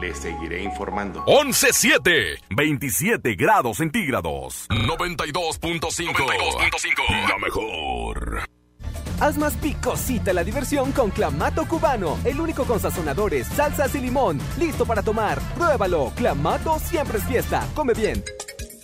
Les seguiré informando. 11.7, 27 grados centígrados. 92.5. 92.5. La mejor. Haz más picosita la diversión con Clamato Cubano, el único con sazonadores, salsas y limón. Listo para tomar. Pruébalo. Clamato siempre es fiesta. Come bien.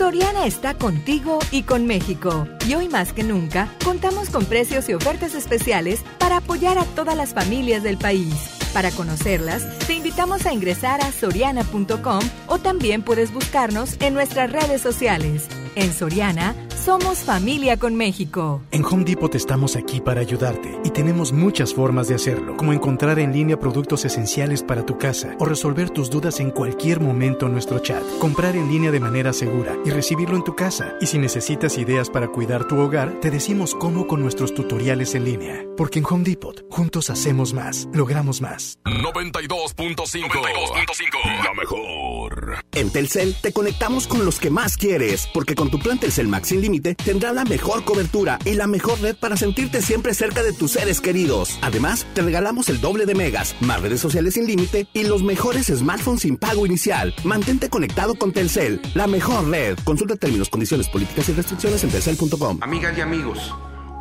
Soriana está contigo y con México. Y hoy más que nunca, contamos con precios y ofertas especiales para apoyar a todas las familias del país. Para conocerlas, te invitamos a ingresar a soriana.com o también puedes buscarnos en nuestras redes sociales. En Soriana, Somos familia con México. En Home Depot estamos aquí para ayudarte y tenemos muchas formas de hacerlo, como encontrar en línea productos esenciales para tu casa o resolver tus dudas en cualquier momento en nuestro chat, comprar en línea de manera segura y recibirlo en tu casa. Y si necesitas ideas para cuidar tu hogar, te decimos cómo con nuestros tutoriales en línea. Porque en Home Depot, juntos hacemos más, logramos más. 92.5 La mejor. En Telcel te conectamos con los que más quieres, porque con tu plan Telcel Max sin límite tendrás la mejor cobertura y la mejor red para sentirte siempre cerca de tus seres queridos. Además, te regalamos el doble de megas, más redes sociales sin límite y los mejores smartphones sin pago inicial. Mantente conectado con Telcel, la mejor red. Consulta términos, condiciones, políticas y restricciones en telcel.com. Amigas y amigos,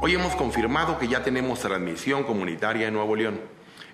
hoy hemos confirmado que ya tenemos transmisión comunitaria en Nuevo León.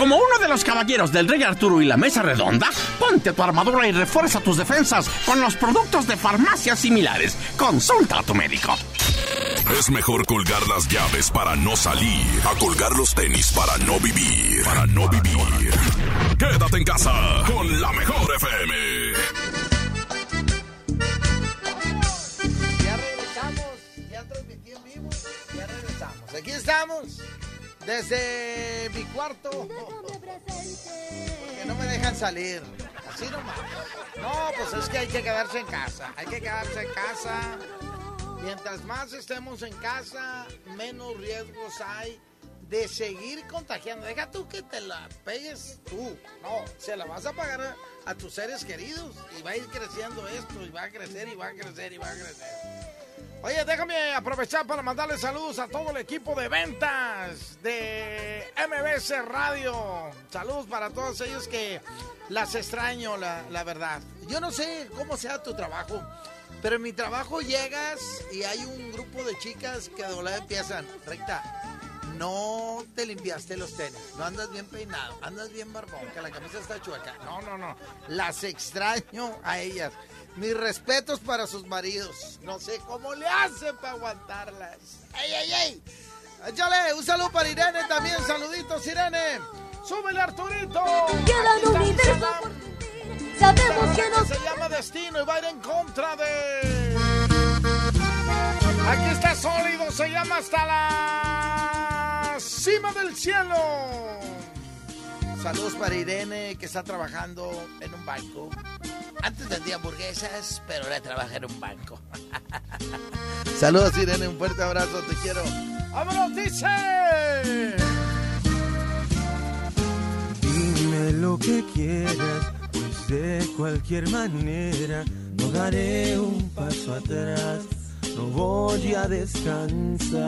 Como uno de los caballeros del Rey Arturo y la Mesa Redonda, ponte tu armadura y refuerza tus defensas con los productos de farmacias similares. Consulta a tu médico. Es mejor colgar las llaves para no salir a colgar los tenis para no vivir. Para no vivir. Quédate en casa con la mejor FM. Ya regresamos, ya vivo, ya regresamos. Aquí estamos, desde mi cuarto, porque no me dejan salir. Así nomás. No, pues es que hay que quedarse en casa, hay que quedarse en casa. Mientras más estemos en casa, menos riesgos hay de seguir contagiando. Deja tú que te la pegues tú. No, se la vas a pagar a, a tus seres queridos. Y va a ir creciendo esto, y va a crecer, y va a crecer, y va a crecer. Oye, déjame aprovechar para mandarle saludos a todo el equipo de ventas de MBC Radio. Saludos para todos ellos que las extraño, la, verdad. Yo no sé cómo sea tu trabajo, pero en mi trabajo llegas y hay un grupo de chicas que de volada empiezan, recta, no te limpiaste los tenis, no andas bien peinado, andas bien barbón, que la camisa está chueca. No, no, no, las extraño a ellas. Mis respetos para sus maridos. No sé cómo le hacen para aguantarlas. ¡Ey, ey, ey! Échale, un saludo para Irene también. Saluditos, Irene. ¡Súbele, Arturito! Queda un universo por. Sabemos que nos... Se llama Destino y va a ir en contra de... Aquí está sólido, se llama hasta la cima del cielo. Saludos para Irene, que está trabajando en un banco. Antes vendía hamburguesas, pero ahora trabaja en un banco. [LAUGHS] Saludos, Irene, un fuerte abrazo, te quiero. ¡Vámonos, dice! Dime lo que quieras, pues de cualquier manera no daré un paso atrás, no voy a descansar.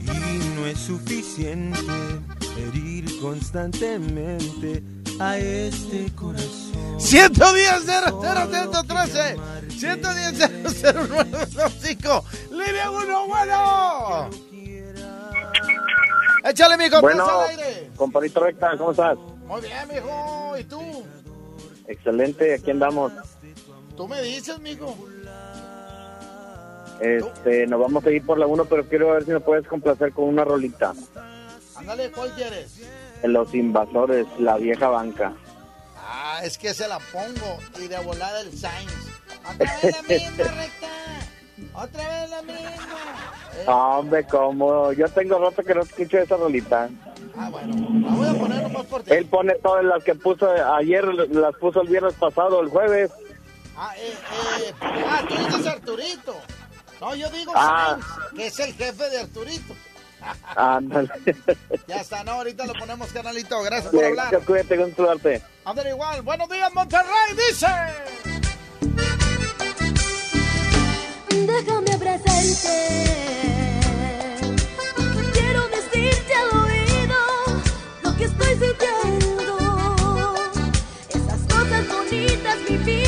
Y no es suficiente herir constantemente a este corazón. 110 0 113 110 0 Línea 1, bueno. Échale, mijo, Bueno, estás al aire. compadrito recta, ¿cómo estás? Muy bien, mijo. ¿Y tú? Excelente, aquí andamos. Tú me dices, mijo. Este, nos vamos a ir por la 1, pero quiero ver si me puedes complacer con una rolita. Ándale, ¿cuál quieres? Los Invasores, la vieja banca. Ah, es que se la pongo y de volada el Sainz. Otra vez la misma, [LAUGHS] recta. Otra vez la misma. Eh, Hombre, como yo tengo rato que no escucho esa rolita. Ah, bueno, la voy a poner nomás por ti. Él pone todas las que puso ayer, las puso el viernes pasado, el jueves. Ah, eh, eh, ah, tú dices Arturito. No, yo digo Ah. Sainz, que es el jefe de Arturito. Ándale. Ya está, no, ahorita lo ponemos, canalito. Gracias por hablar. Cuídate, con suerte. Ándale igual. Buenos días, Monterrey, dice. Déjame abrazar Quiero decirte al oído lo que estoy sintiendo. Esas cosas bonitas, mi vida,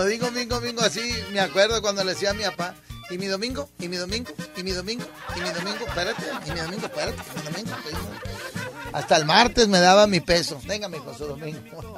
Cuando digo Mingo, Mingo así, me acuerdo cuando le decía a mi papá, y mi domingo, y mi domingo, y mi domingo, y mi domingo, espérate, y mi domingo, espérate, mi domingo. Hasta el martes me daba mi peso. Venga, mijo, su domingo. [LAUGHS]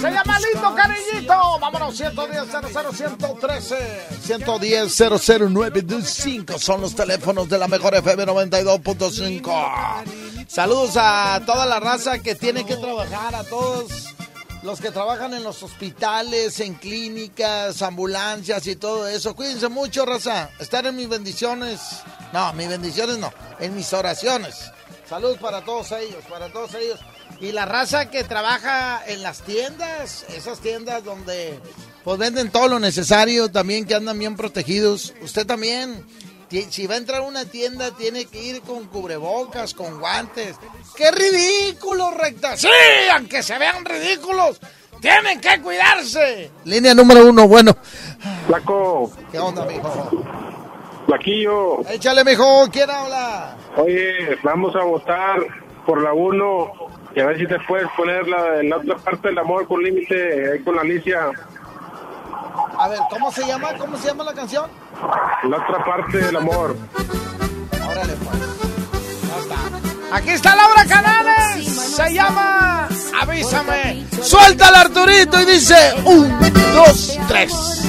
Se llama Lindo Cariñito. Vámonos, 110 00 113 110 00925 son los teléfonos de la mejor FM 92.5. Saludos a toda la raza que tiene que trabajar, a todos los que trabajan en los hospitales, en clínicas, ambulancias y todo eso. Cuídense mucho, raza. Estar en mis bendiciones. No, mis bendiciones no, en mis oraciones. Saludos para todos ellos, para todos ellos. Y la raza que trabaja en las tiendas, esas tiendas donde pues venden todo lo necesario, también que andan bien protegidos. Usted también, si va a entrar a una tienda, tiene que ir con cubrebocas, con guantes. ¡Qué ridículo, recta! Sí, aunque se vean ridículos, tienen que cuidarse. Línea número uno, bueno. Flaco. ¿Qué onda, mijo? Flaquillo. Échale, mijo, ¿quién habla? Oye, vamos a votar por la 1 y a ver si te puedes poner la, la otra parte del amor con límite ahí con la Alicia. A ver, ¿cómo se llama? ¿Cómo se llama la canción? La otra parte del amor. Órale, pues. Ya está. Aquí está Laura Canales. Se llama Avísame. Suelta al Arturito y dice: Un, dos, tres.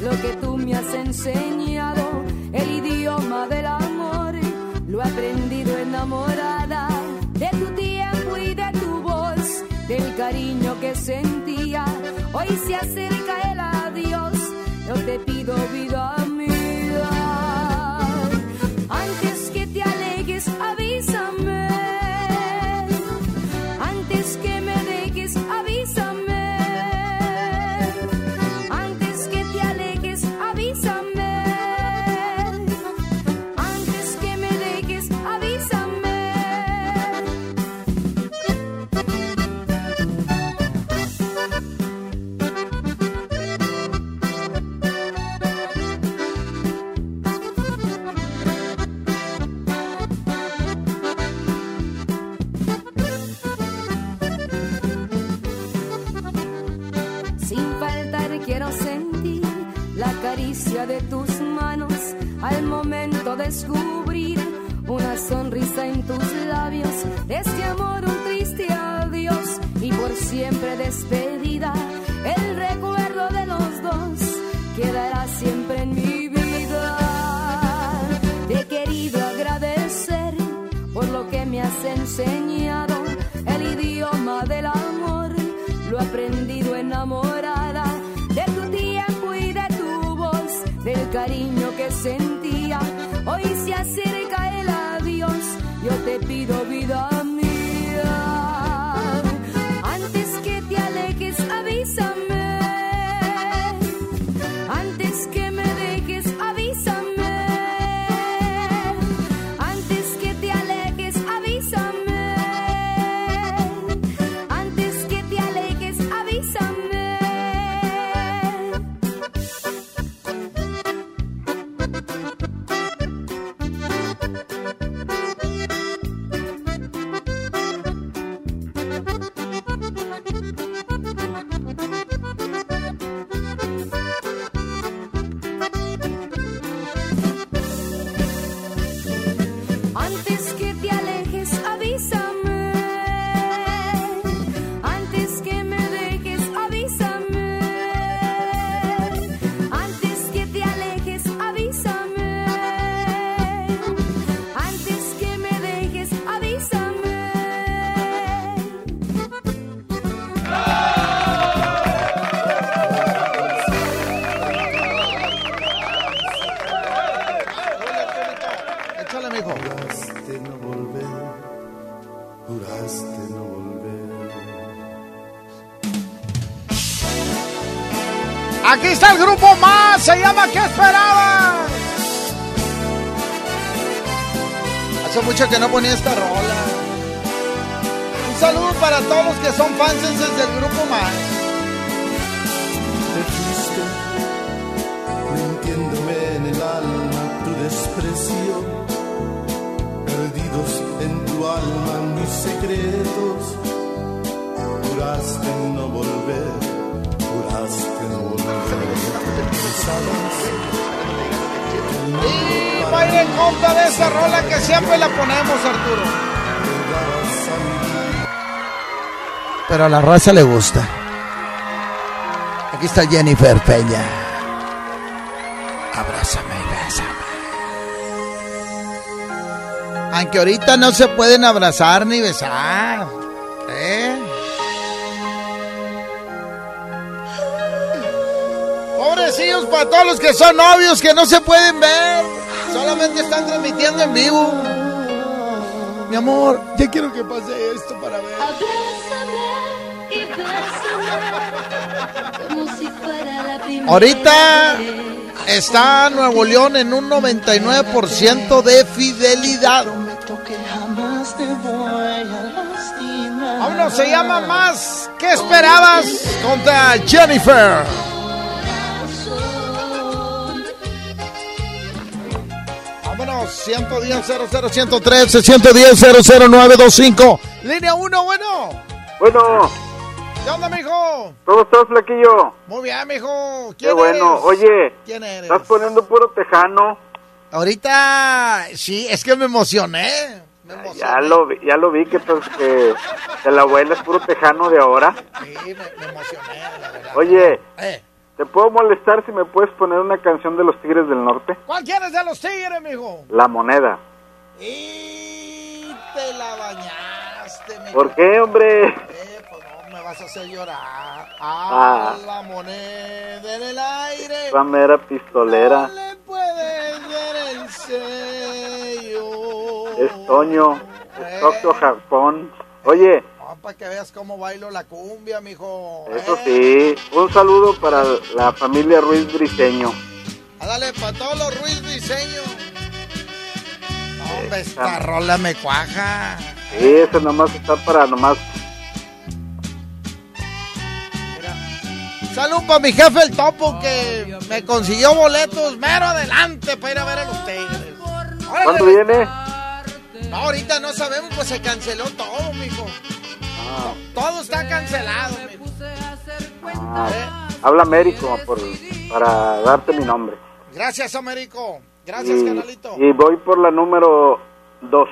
Lo que tú me has enseñado, el idioma del amor, lo he aprendido enamorada de tu tiempo y de tu voz, del cariño que sentía. Hoy se acerca el adiós, yo te pido vida se llama ¿Qué esperabas? Hace mucho que no ponía esta rola. Un saludo para todos los que son fans del grupo más. Te fuiste, mintiéndome en el alma tu desprecio. Perdidos en tu alma mis secretos. Juraste no volver. Y va a ir en contra de esa rola que siempre la ponemos, Arturo. Pero a la raza le gusta. Aquí está Jennifer Peña. Abrázame y bésame. Aunque ahorita no se pueden abrazar ni besar. ¿Eh? Para todos los que son novios que no se pueden ver. Solamente están transmitiendo en vivo. Mi amor, ya quiero que pase esto para ver. como si fuera la primera Ahorita está Nuevo León en un 99% de fidelidad. Vámonos, se llama más. ¿Qué esperabas? Contra Jennifer. Vámonos, 110 00 113 110 00925. Línea 1, bueno. Bueno, ¿Qué onda, mijo? ¿cómo estás, flaquillo? Muy bien, mijo. Qué ¿Quién bueno. eres? Oye, ¿Quién eres? estás poniendo puro tejano. Ahorita, sí, es que me emocioné. Me emocioné. Ya lo, vi- ya lo vi que, pues, que, la abuela es puro tejano de ahora. Sí, me, me emocioné, la verdad. Oye, Eh, ¿te puedo molestar si me puedes poner una canción de los Tigres del Norte? ¿Cuál quieres de los tigres, mijo? La moneda. Y te la bañaste, mijo. ¿Por qué, hombre? Eh, pues no, me vas a hacer llorar. Ah. Ah, la moneda en el aire. Esa mera pistolera. Le puedes ver el sello. Es Toño. Es Tokio, Japón. Oye, para que veas cómo bailo la cumbia, mijo. eso sí. Un saludo para la familia Ruiz Briseño. Ah, dale, para todos los Ruiz Diseño. Hombre, Esa- esta rola me cuaja. Sí, eso nomás está para nomás. Salud para mi jefe el topo que me consiguió boletos mero adelante para ir a ver a los Tigres. ¿Cuándo viene? No, ahorita no sabemos, pues se canceló todo, mijo. Ah, Todo está cancelado, ah, habla Américo por, para darte mi nombre. Gracias, Américo. Gracias, y, canalito. y voy por la número 2.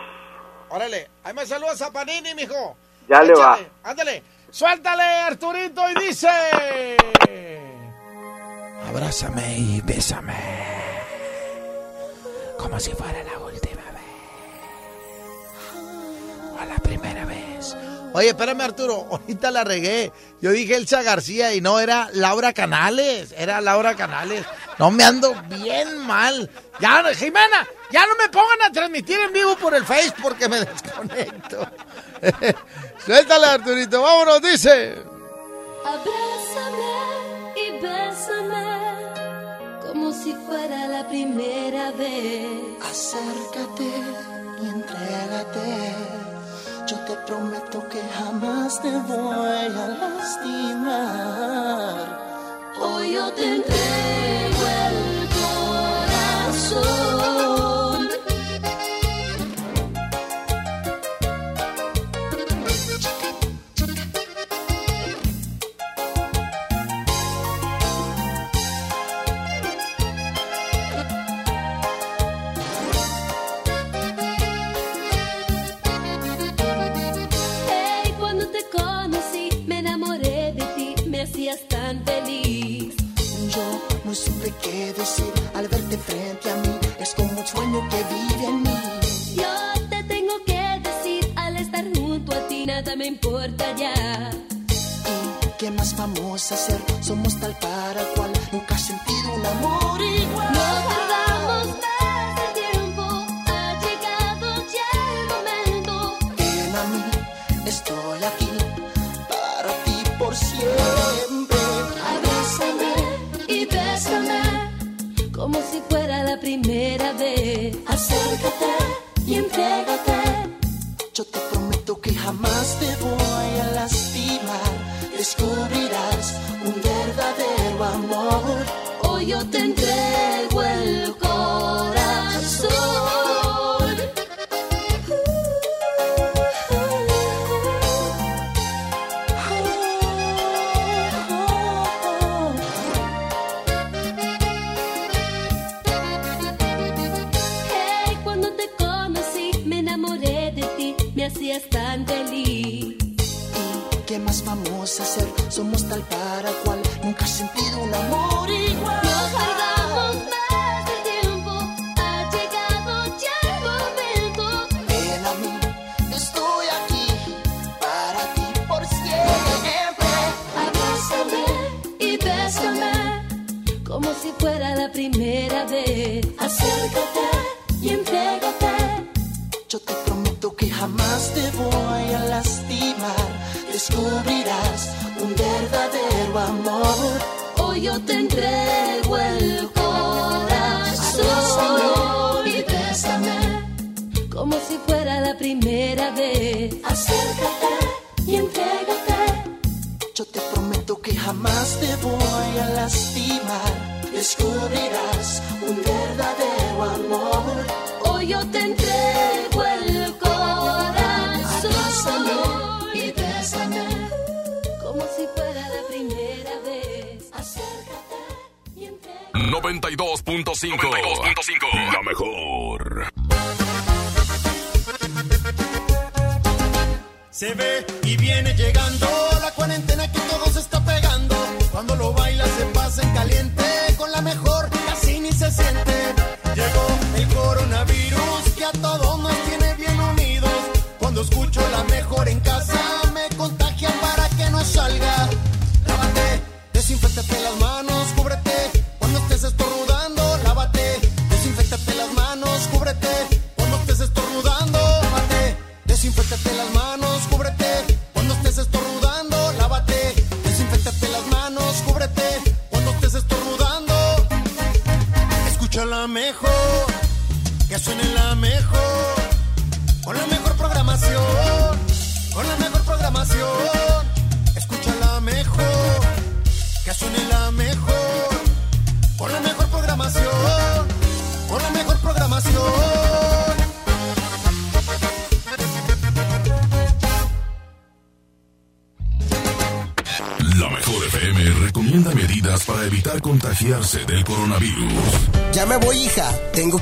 Órale, ahí me saludas a Panini, mijo. Ya le va. Ándale. Suéltale, Arturito, y dice... Abrázame y bésame. Como si fuera la última vez. O la primera vez. Oye, espérame, Arturo. Ahorita la regué. Yo dije Elsa García y no era Laura Canales. Era Laura Canales. No me ando bien mal. Ya, Jimena, ya no me pongan a transmitir en vivo por el Face porque me [LAUGHS] desconecto. [LAUGHS] Suéltale, Arturito. Vámonos, dice. Abrázame y bésame como si fuera la primera vez. Acércate y entrégate. Yo te prometo que jamás te voy a lastimar. Hoy yo te entrego qué decir al verte frente a mí. Es como un sueño que vive en mí. Yo te tengo que decir, al estar junto a ti, nada me importa ya. ¿Qué más vamos a hacer? Somos tal para cual. Nunca he sentido un amor igual. Acércate y entrégate. Yo te prometo que jamás te voy a lastimar. Descubrirás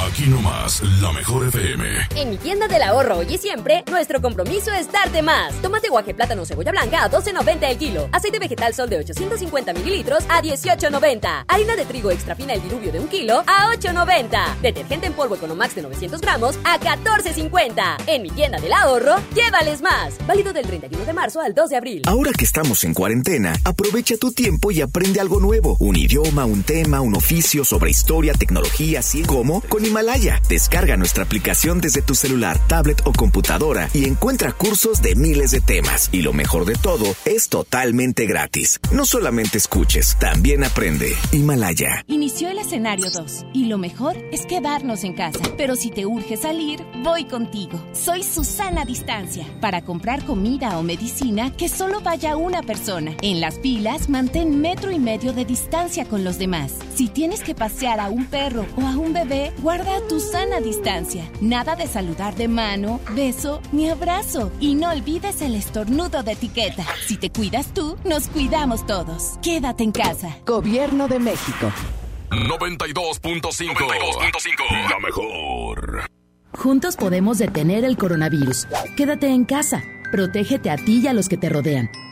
Aquí nomás, la mejor FM. En mi tienda del ahorro hoy y siempre, nuestro compromiso es darte más. Tomate guaje, plátano, cebolla blanca a 12.90 el kilo. Aceite vegetal sol de 850 mililitros a 18.90. Harina de trigo extra fina el diluvio de un kilo a 8.90. Detergente en polvo Economax de 900 gramos a 14.50. En mi tienda del ahorro, llévales más. Válido del 31 de marzo al 2 de abril. Ahora que estamos en cuarentena, aprovecha tu tiempo y aprende algo nuevo. Un idioma, un tema, un oficio sobre historia, tecnología, así como con Himalaya. Descarga nuestra aplicación desde tu celular, tablet o computadora y encuentra cursos de miles de temas. Y lo mejor de todo, es totalmente gratis. No solamente escuches, también aprende. Himalaya. Inició el escenario 2 y lo mejor es quedarnos en casa. Pero si te urge salir, voy contigo. Soy Susana Distancia para comprar comida o medicina que solo vaya una persona. En las filas, mantén metro y medio de distancia con los demás. Si tienes que pasear a un perro o a un bebé, guarda tu sana distancia. Nada de saludar de mano, beso ni abrazo. Y no olvides el estornudo de etiqueta. Si te cuidas tú, nos cuidamos todos. Quédate en casa. Gobierno de México. 92.5. 92.5. La mejor. Juntos podemos detener el coronavirus. Quédate en casa. Protégete a ti y a los que te rodean.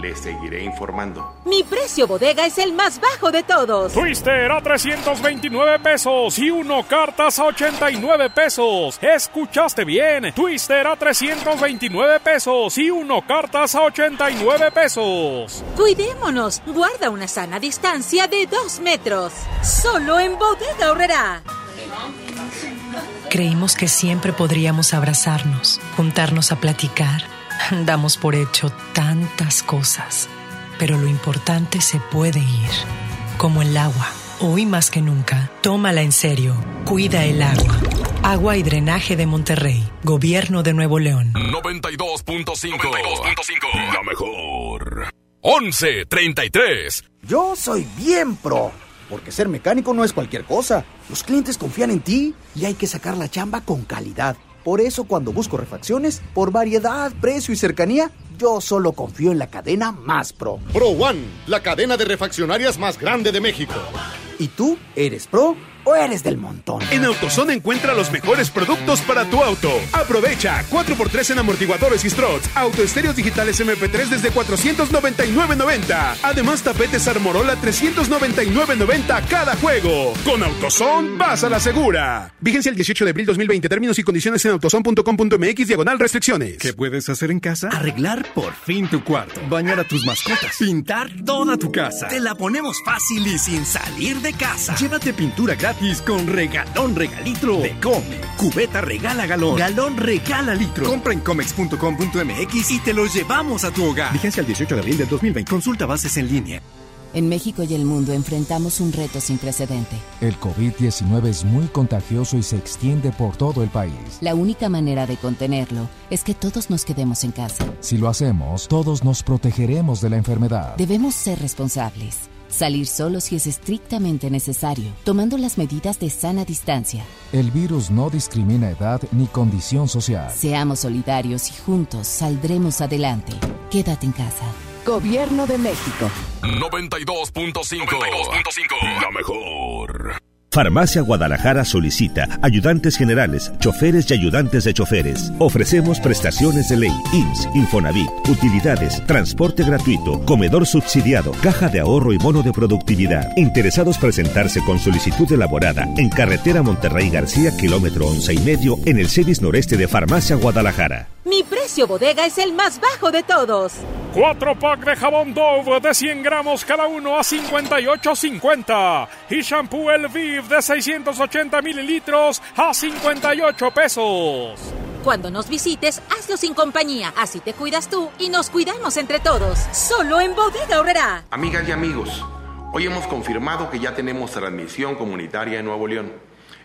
Les seguiré informando. Mi precio bodega es el más bajo de todos. Twister a 329 pesos y uno cartas a 89 pesos. ¿Escuchaste bien? Twister a 329 pesos y uno cartas a 89 pesos. Cuidémonos. Guarda una sana distancia de dos metros. Solo en bodega ahorrará. Creímos que siempre podríamos abrazarnos, juntarnos a platicar. [LAUGHS] Damos por hecho tantas cosas, pero lo importante se puede ir, como el agua. Hoy más que nunca, tómala en serio. Cuida el agua. Agua y Drenaje de Monterrey. Gobierno de Nuevo León. 92.5. La mejor. 11.33. Yo soy bien pro. Porque ser mecánico no es cualquier cosa. Los clientes confían en ti y hay que sacar la chamba con calidad. Por eso cuando busco refacciones, por variedad, precio y cercanía, yo solo confío en la cadena más pro. Pro One, la cadena de refaccionarias más grande de México. ¿Y tú eres pro o eres del montón? En AutoZone encuentra los mejores productos para tu auto. Aprovecha 4x3 en amortiguadores y struts, autoestéreos digitales MP3 desde 499.90. Además, tapetes Armorola 399.90 cada juego. Con AutoZone vas a la segura. Vigencia el 18 de abril 2020. Términos y condiciones en autozone.com.mx diagonal restricciones. ¿Qué puedes hacer en casa? Arreglar por fin tu cuarto. Bañar a tus mascotas. Pintar toda tu casa. Te la ponemos fácil y sin salir de casa. Llévate pintura gratis con regalón regalitro de Comex. Cubeta regala galón. Galón regala litro. Compra en comex.com.mx y te lo llevamos a tu hogar. Vigencia el 18 de abril del 2020. Consulta bases en línea. En México y el mundo enfrentamos un reto sin precedente. El COVID-19 es muy contagioso y se extiende por todo el país. La única manera de contenerlo es que todos nos quedemos en casa. Si lo hacemos, todos nos protegeremos de la enfermedad. Debemos ser responsables. Salir solo si es estrictamente necesario, tomando las medidas de sana distancia. El virus no discrimina edad ni condición social. Seamos solidarios y juntos saldremos adelante. Quédate en casa. Gobierno de México. 92.5. La mejor. Farmacia Guadalajara solicita ayudantes generales, choferes y ayudantes de choferes. Ofrecemos prestaciones de ley, IMSS, Infonavit, utilidades, transporte gratuito, comedor subsidiado, caja de ahorro y bono de productividad. Interesados presentarse con solicitud elaborada en carretera Monterrey García, kilómetro once y medio, en el CEDIS noreste de Farmacia Guadalajara. Mi precio bodega es el más bajo de todos. Cuatro pack de jabón Dove de 100 gramos cada uno a 58.50. Y shampoo El Viv de 680 mililitros a 58 pesos. Cuando nos visites, hazlo sin compañía. Así te cuidas tú y nos cuidamos entre todos. Solo en Bodega Horrera. Amigas y amigos, hoy hemos confirmado que ya tenemos transmisión comunitaria en Nuevo León.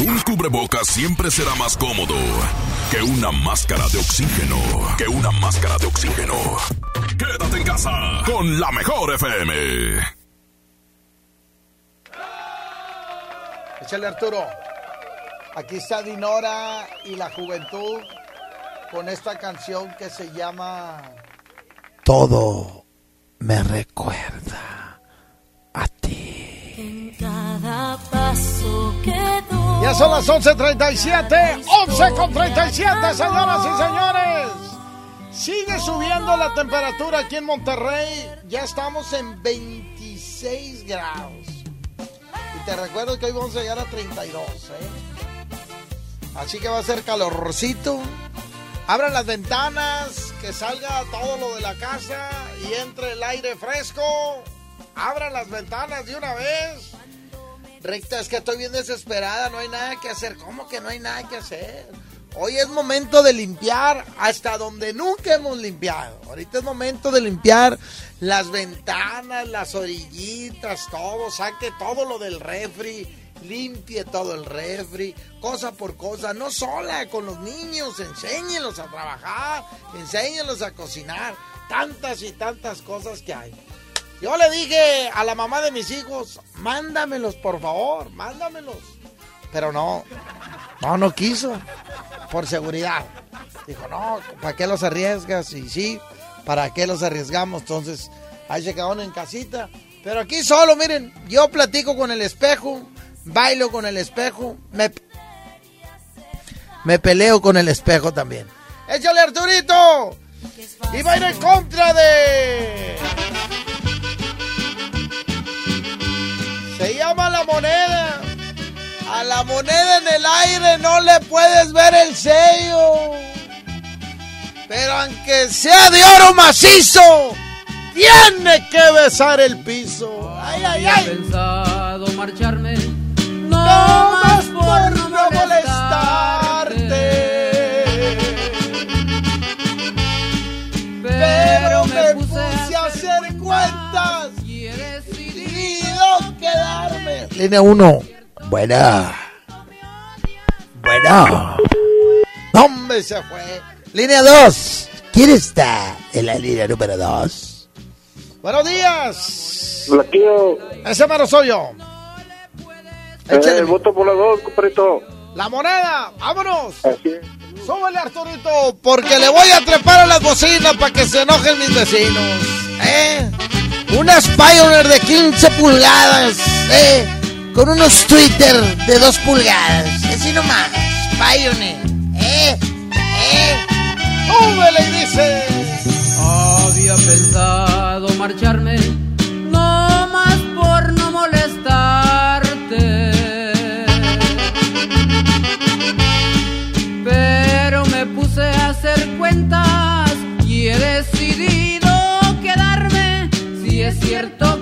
Un cubrebocas siempre será más cómodo que una máscara de oxígeno. Que una máscara de oxígeno. Quédate en casa con la mejor FM. Échale Arturo. Aquí está Dinora y la juventud con esta canción que se llama Todo me recuerda a ti. Ya son las 11.37. 11 con 37, señoras y señores. Sigue subiendo la temperatura aquí en Monterrey. Ya estamos en 26 grados. Y te recuerdo que hoy vamos a llegar a 32. ¿eh? Así que va a ser calorcito. Abran las ventanas, que salga todo lo de la casa y entre el aire fresco. Abran las ventanas de una vez. Recta, es que estoy bien desesperada, no hay nada que hacer. ¿Cómo que no hay nada que hacer? Hoy es momento de limpiar hasta donde nunca hemos limpiado. Ahorita es momento de limpiar las ventanas, las orillitas, todo. Saque todo lo del refri. Limpie todo el refri, cosa por cosa, no sola, con los niños, enséñenlos a trabajar, enséñenlos a cocinar, tantas y tantas cosas que hay. Yo le dije a la mamá de mis hijos, mándamelos por favor, mándamelos. Pero no, no, no quiso, por seguridad. Dijo, no, ¿para qué los arriesgas? Y sí, ¿para qué los arriesgamos? Entonces, ahí se quedaron en casita. Pero aquí solo, miren, yo platico con el espejo, bailo con el espejo, me, peleo con el espejo también. ¡Échale, Arturito! Y va en contra de... llama la moneda. A la moneda en el aire no le puedes ver el sello. Pero aunque sea de oro macizo, tiene que besar el piso. Ay, ay, ay. pensado marcharme. No, más por no molestarte. Línea 1. Buena. Buena. Hombre, se fue. Línea 2. ¿Quién está en la línea número 2? Buenos días. Blaquillo. Ese mero soy yo. Eh, voto por la dos, compadrito. La moneda, vámonos. Súbele, Arturito, porque le voy a trepar a las bocinas para que se enojen mis vecinos. ¿Eh? Unas Pioneer de 15 pulgadas, ¿eh? Con unos Twitter de 2 pulgadas. Así nomás. Pioneer, ¿eh? ¿Eh? Súbele y dice. Había pensado marcharme, no más por no molestarte. Pero me puse a hacer cuentas y he decidido quedarme. Si es cierto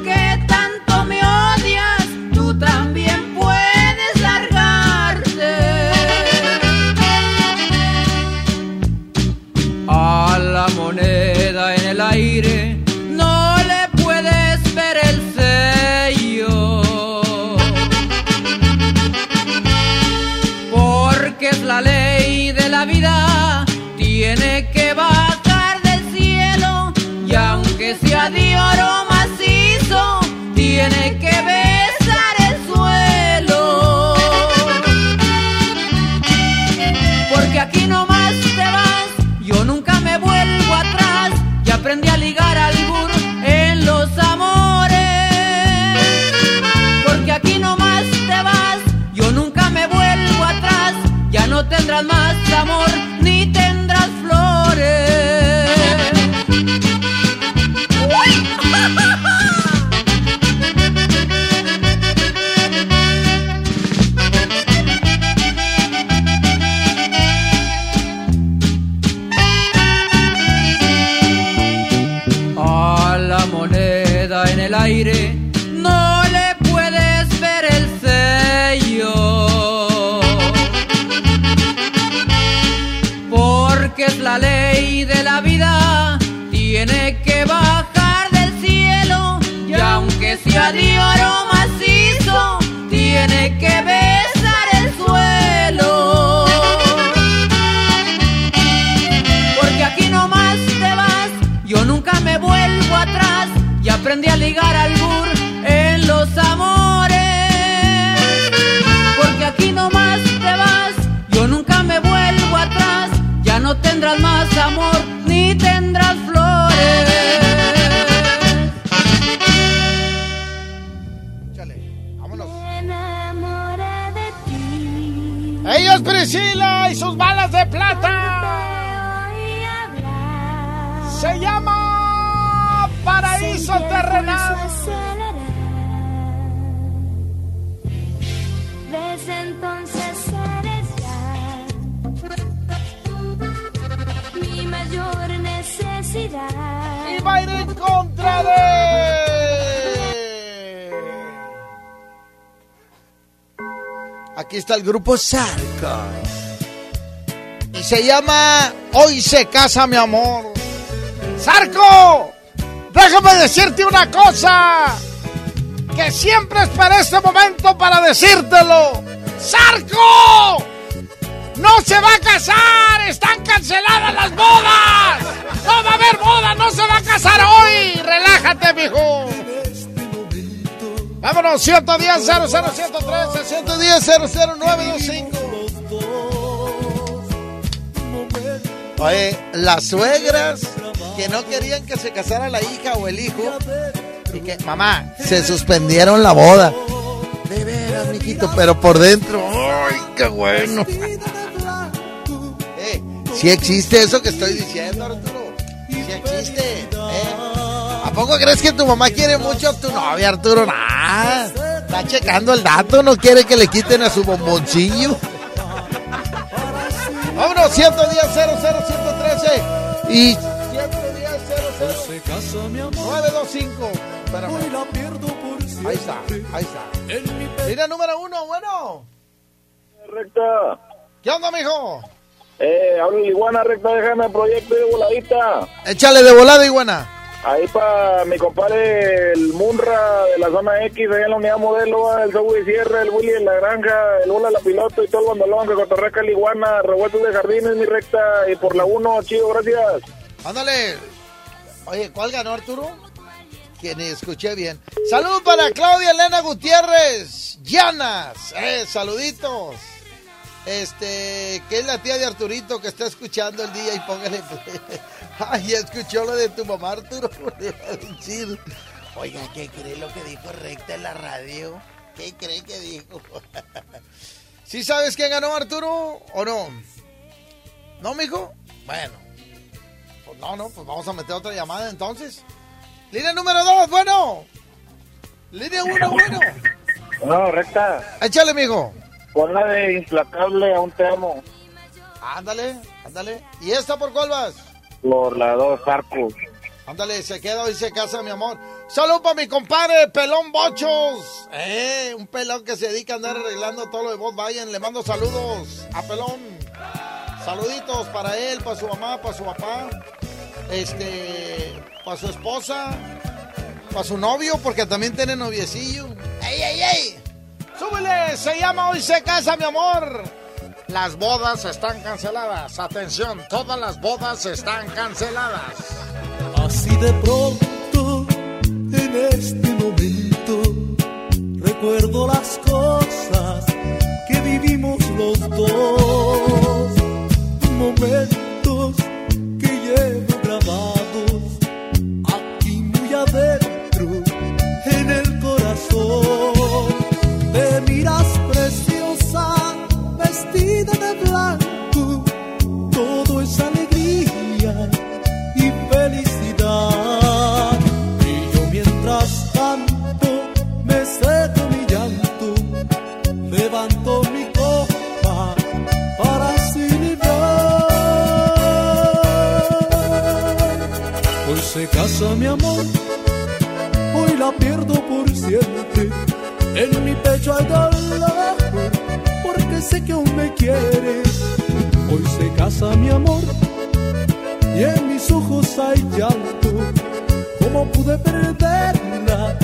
aunque sea de oro macizo, tiene que besar el suelo. Porque aquí nomás te vas, yo nunca me vuelvo atrás y aprendí a ligar al bur en los amores. Porque aquí nomás te vas, yo nunca me vuelvo atrás, ya no tendrás más amor Priscila y sus balas de plata. Se llama Paraíso Terrenal. Desde entonces eres ya mi mayor necesidad. Y va a ir en contra de. Aquí está el grupo Sarco. Y se llama Hoy se casa mi amor. Sarco, déjame decirte una cosa. Que siempre esperé este momento para decírtelo. ¡Sarco! ¡No se va a casar! ¡Están canceladas las bodas! ¡No va a haber boda! ¡No se va a casar hoy! ¡Relájate, mijo! Vámonos, 110 00113 110 00925 Oye, las suegras que no querían que se casara la hija o el hijo y que, mamá, se suspendieron la boda. De veras, mijito, pero por dentro, ¡ay, qué bueno! eh, sí existe eso que estoy diciendo, Arturo. existe. ¿eh? ¿A poco crees que tu mamá quiere mucho a tu novia, Arturo? Nah, está checando el dato, no quiere que le quiten a su bomboncillo. Vámonos, 110 00 113 y 110 00 925. Espérame. Ahí está, ahí está. Mira, número uno, bueno. Recta. ¿Qué onda, mijo? Eh, habla Iguana, recta, déjame el proyecto de voladita. Échale de volada, iguana. Ahí para mi compadre, el Munra de la zona X, ahí en la unidad modelo, el Subway Sierra, el Willy en la granja, el Bola la piloto y todo el bandolón que cotorreca el Iguana, revueltos de jardines, mi recta, y por la 1, chido, gracias. Ándale. Oye, ¿cuál ganó, Arturo? Que ni escuché bien. Saludos para Claudia Elena Gutiérrez. Llanas. Eh, saluditos. Este, que es la tía de Arturito que está escuchando el día y póngale. Ay, ya escuchó lo de tu mamá, Arturo. Le va a decir. Oiga, ¿qué cree lo que dijo Recta en la radio? ¿Qué cree que dijo? [LAUGHS] ¿Sí sabes quién ganó, Arturo? ¿O no? ¿No, mijo? Bueno. Pues no, no, pues vamos a meter otra llamada entonces. Línea número dos, bueno. Línea uno, bueno. No, recta. Échale, mijo. Pon la de implacable, aún te amo. Ándale, ándale. ¿Y esta por cuál vas? Por la 2, Arcos. Ándale, se queda hoy se casa, mi amor. Salud para mi compadre, Pelón Bochos. Eh, un pelón que se dedica a andar arreglando todo lo de voz. Vayan, le mando saludos a Pelón. Saluditos para él, para su mamá, para su papá. Este, para su esposa. Para su novio, porque también tiene noviecillo. ¡Ey, ey, ey! ¡Súbele! Se llama Hoy se casa, mi amor. Las bodas están canceladas. Atención, todas las bodas están canceladas. Así de pronto, en este momento, recuerdo las cosas que vivimos los dos. Momentos que llevo se casa mi amor, hoy la pierdo por siempre. En mi pecho hay dolor, porque sé que aún me quieres. Hoy se casa mi amor y en mis ojos hay llanto. ¿Cómo pude perderla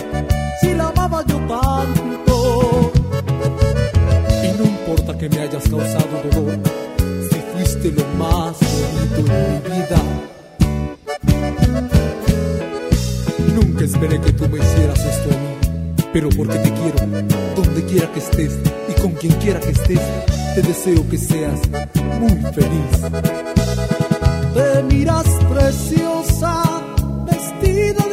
si la amaba yo tanto? Y no importa que me hayas causado dolor, si fuiste lo más bonito de mi vida. Pero porque te quiero, donde quiera que estés y con quien quiera que estés, te deseo que seas muy feliz. Te miras preciosa, vestida de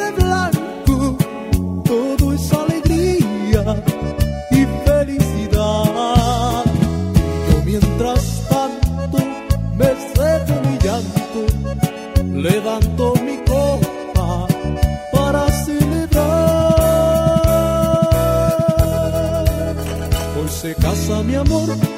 mi amor,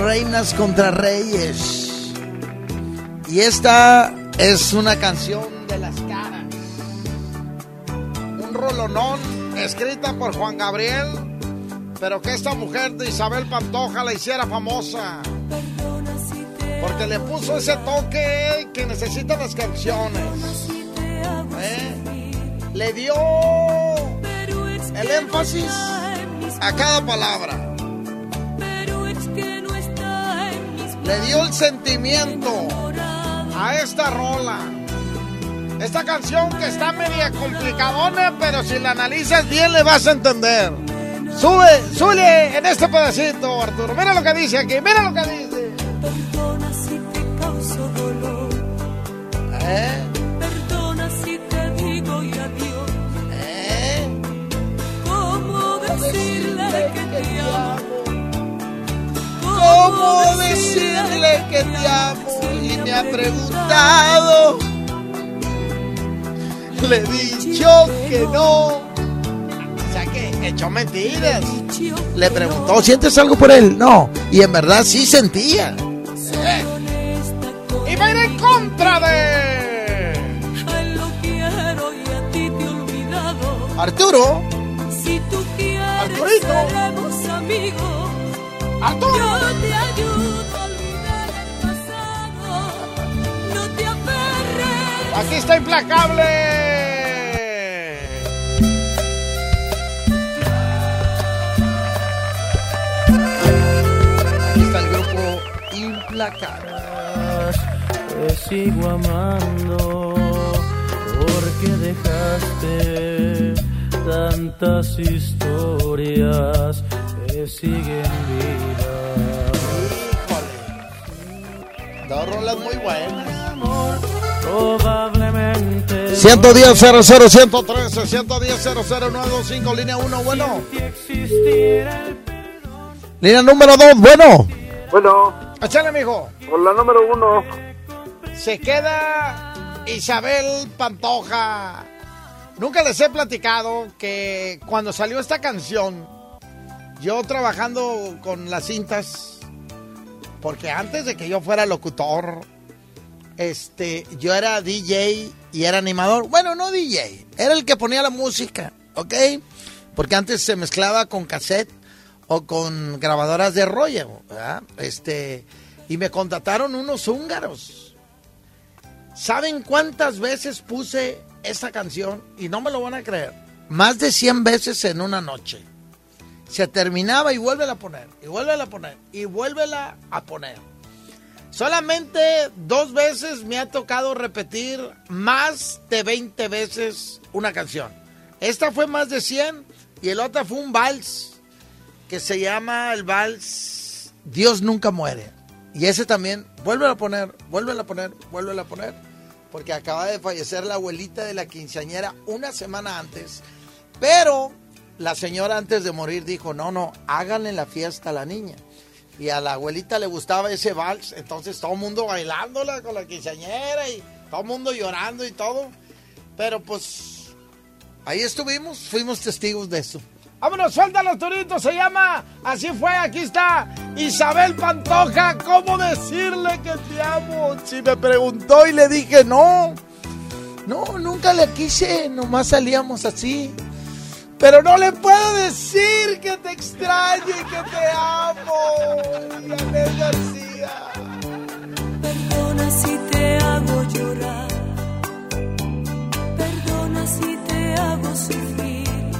reinas contra reyes. Y esta es una canción de las caras. Un rolonón escrita por Juan Gabriel, pero que esta mujer de Isabel Pantoja la hiciera famosa. Porque le puso ese toque que necesitan las canciones. ¿Eh? Le dio el énfasis a cada palabra. Le dio el sentimiento a esta rola. Esta canción que está media complicadona, pero si la analizas bien le vas a entender. Sube, sube en este pedacito, Arturo. Mira lo que dice aquí, mira lo que dice. Perdona si te causo dolor. ¿Eh? Perdona si te digo y adiós. ¿Eh? ¿Cómo decirle que te amo? ¿Cómo decirle que te amo? Y me ha preguntado. Le he dicho que no. O sea que echó mentiras. Le preguntó, ¿sientes algo por él? No. Y en verdad sí sentía. Eh. Y va a ir en contra de. Arturo. Si tú quieres, Arturito. amigos. Arturo. Está implacable. Aquí está el grupo implacable. Te sigo amando porque dejaste tantas historias que siguen vivas. Dos rolas muy buenas. Probablemente 110 00 113 110 00 925 línea 1, bueno. Línea número 2, bueno. Bueno, Échale, mijo. por la número uno. Se queda Isabel Pantoja. Nunca les he platicado que cuando salió esta canción, yo trabajando con las cintas, porque antes de que yo fuera locutor, este, yo era DJ y era animador. Bueno, no DJ, era el que ponía la música, ¿ok? Porque antes se mezclaba con cassette o con grabadoras de rollo. Este, y me contrataron unos húngaros. ¿Saben cuántas veces puse esta canción? Y no me lo van a creer. Más de 100 veces en una noche. Se terminaba y vuélvela a poner, y vuélvela a poner, y vuélvela a poner. Solamente dos veces me ha tocado repetir más de 20 veces una canción. Esta fue más de 100 y el otra fue un vals que se llama el vals Dios nunca muere. Y ese también, vuélvelo a poner, vuélvelo a poner, vuélvelo a poner, porque acaba de fallecer la abuelita de la quinceañera una semana antes. Pero la señora antes de morir dijo, no, no, háganle la fiesta a la niña. Y a la abuelita le gustaba ese vals, entonces todo el mundo bailándola con la quinceañera y todo el mundo llorando y todo. Pero pues ahí estuvimos, fuimos testigos de eso. Vámonos, suelta los turitos, se llama, así fue, aquí está Isabel Pantoja, ¿cómo decirle que te amo? Si me preguntó y le dije no, no, nunca le quise, nomás salíamos así. Pero no le puedo decir que te extraño y que te amo. García. Perdona si te hago llorar. Perdona si te hago sufrir.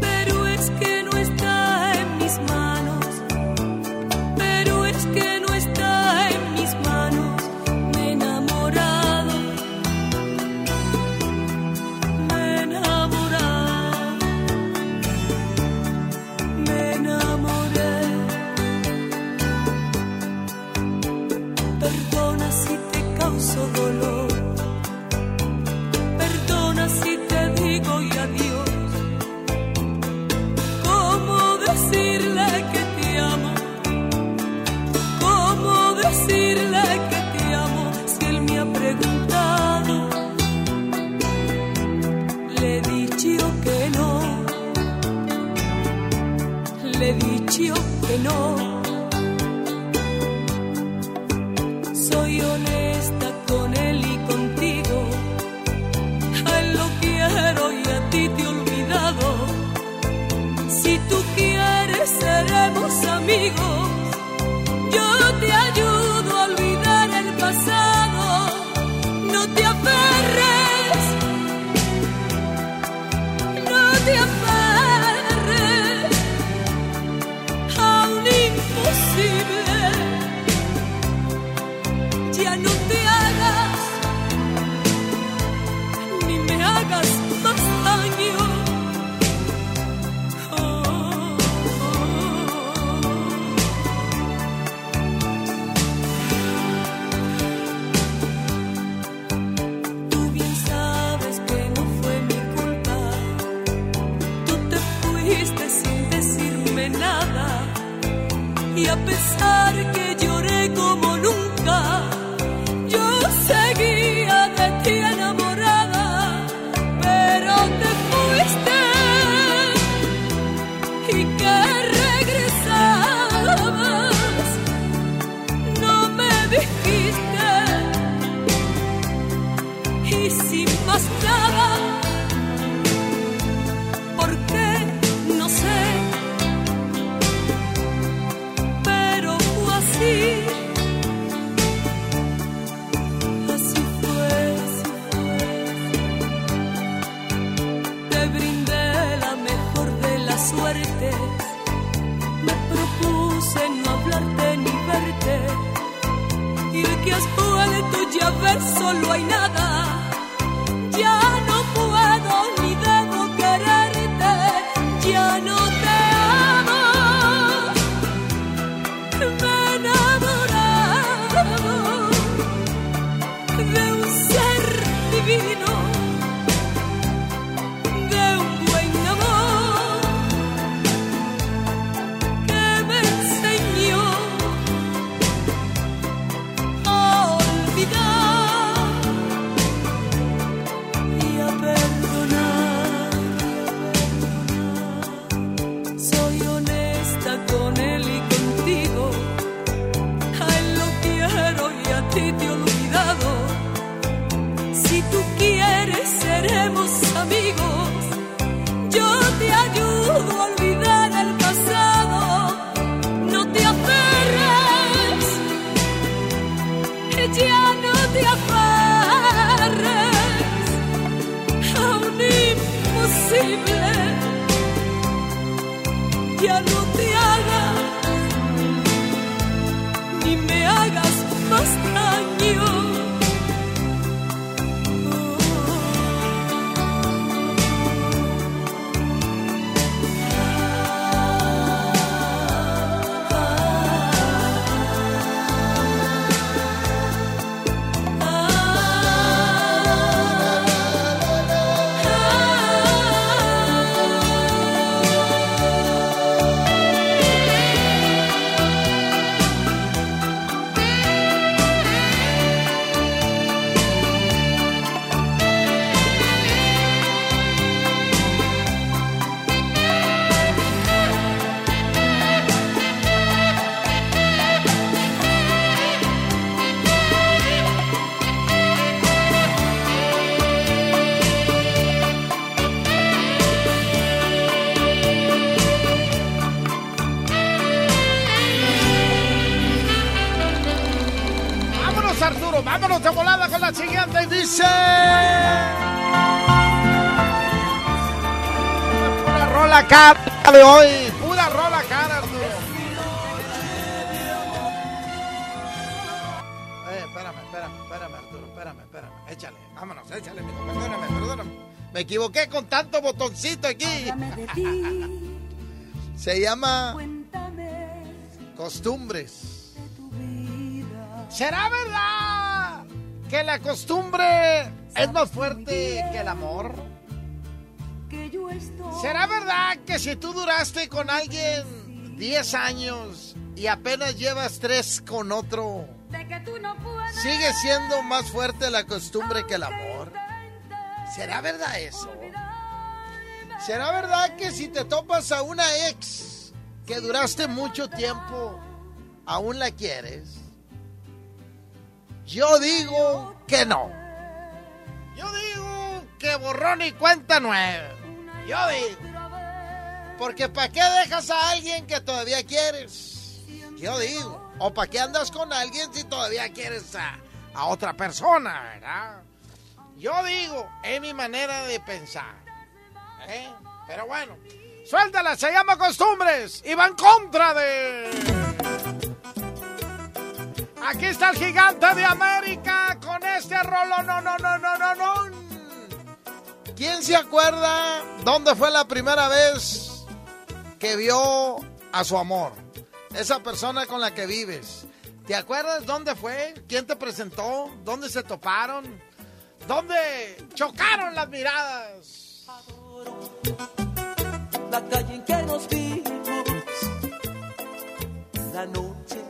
Pero es que no está en mis manos. Pero es que dicho que no. Soy honesta con él y contigo. A él lo quiero y a ti te he olvidado. Si tú quieres, seremos amigos. Yo te ayudo a olvidar el pasado. No te aferres. De hoy. Pura rola cara, Arturo. Eh, espérame, espérame, espérame, Arturo, espérame, espérame. Échale, vámonos, échale, mijo, perdóname, perdóname. Me equivoqué con tanto botoncito aquí. [LAUGHS] Se llama Costumbres. ¿Será verdad que la costumbre es más fuerte que el amor? ¿Será verdad que si tú duraste con alguien 10 años y apenas llevas 3 con otro, sigue siendo más fuerte la costumbre que el amor? ¿Será verdad eso? ¿Será verdad que si te topas a una ex que duraste mucho tiempo, aún la quieres? Yo digo que no. Yo digo que borrón y cuenta nueva. Yo digo. Porque ¿para qué dejas a alguien que todavía quieres? Yo digo. ¿O para qué andas con alguien si todavía quieres a, a otra persona, verdad? Yo digo, es mi manera de pensar. ¿eh? Pero bueno, suéltala, se llama costumbres y va en contra de... Aquí está el gigante de América con este rolo. No, no, no, no, no, no. ¿Quién se acuerda dónde fue la primera vez que vio a su amor? Esa persona con la que vives. ¿Te acuerdas dónde fue? ¿Quién te presentó? ¿Dónde se toparon? ¿Dónde chocaron las miradas? La calle en que nos vimos, la noche.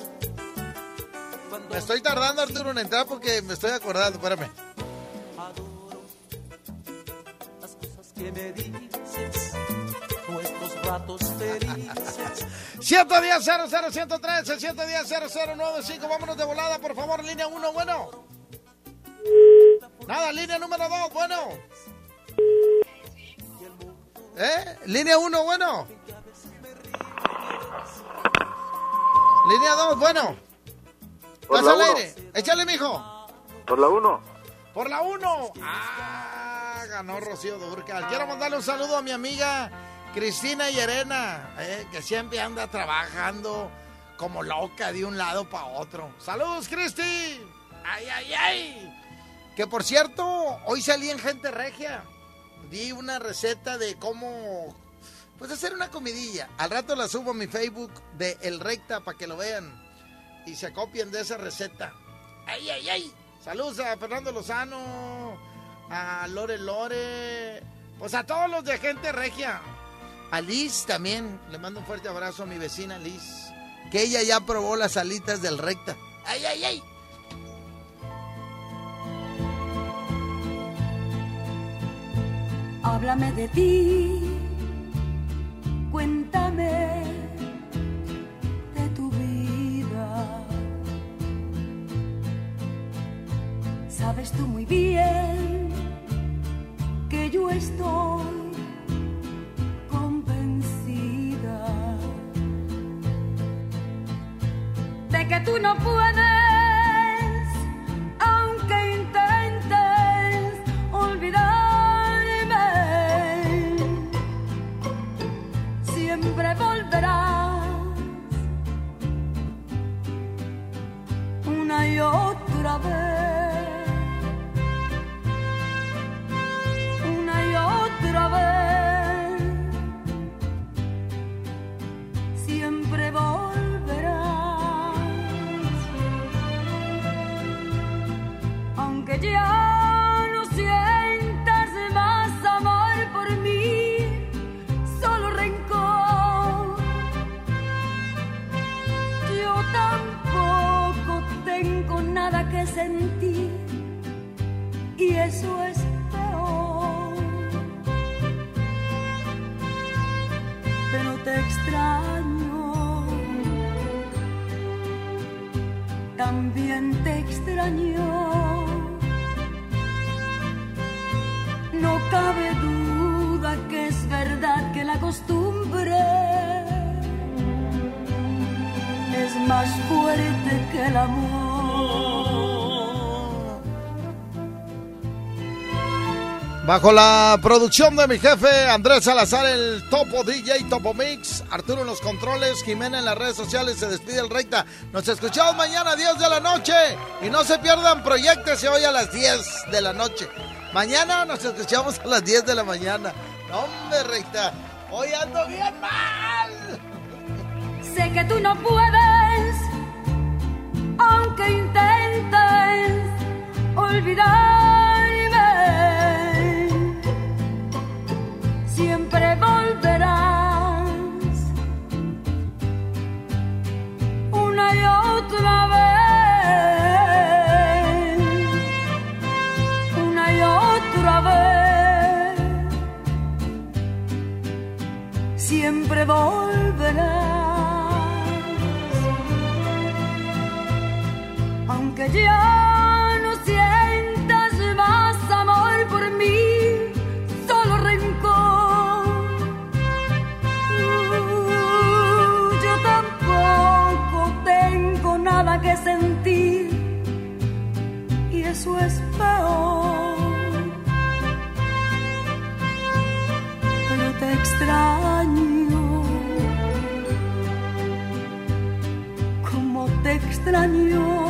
Me estoy tardando, Arturo, en entrar porque me estoy acordando. Espérame. Que me dices, nuestros ratos felices. 110 00 113 110 0095 Vámonos de volada, por favor, línea 1, bueno. Nada, línea número 2, bueno. ¿Eh? Línea 1, bueno. Línea 2, bueno. Por la al aire. Échale, mijo. Por la 1. Por la 1. Ah, ganó Rocío Durcal. Quiero mandarle un saludo a mi amiga Cristina Llerena, eh, que siempre anda trabajando como loca de un lado para otro. Saludos, Cristi. Ay, ay, ay. Que por cierto, hoy salí en Gente Regia. Di una receta de cómo, pues hacer una comidilla. Al rato la subo a mi Facebook de El Recta para que lo vean y se copien de esa receta. ¡Ay, ay, ay! Saludos a Fernando Lozano, a Lore Lore, pues a todos los de gente regia. A Liz también, le mando un fuerte abrazo a mi vecina Liz, que ella ya probó las alitas del recta. ¡Ay, ay, ay! Háblame de ti, cuéntame Sabes tú muy bien que yo estoy convencida de que tú no puedes, aunque intentes olvidarme, siempre volverás una y otra vez, ya no sientas más amor por mí, solo rencor. Yo tampoco tengo nada que sentir y eso es peor. Pero te extraño, también te extraño. El amor. Bajo la producción de mi jefe Andrés Salazar, el Topo DJ, Topo Mix, Arturo en los controles, Jimena en las redes sociales, se despide el recta. Nos escuchamos mañana a 10 de la noche y no se pierdan Proyectese hoy a las 10 de la noche. Mañana nos escuchamos a las 10 de la mañana. Hombre, recta, hoy ando bien mal. Sé que tú no puedes, aunque intentes olvidarme, siempre volverás una y otra vez, una y otra vez, siempre volverás. Aunque ya no sientas más amor por mí, solo rencor. Uh, yo tampoco tengo nada que sentir y eso es peor. Pero te extraño, como te extraño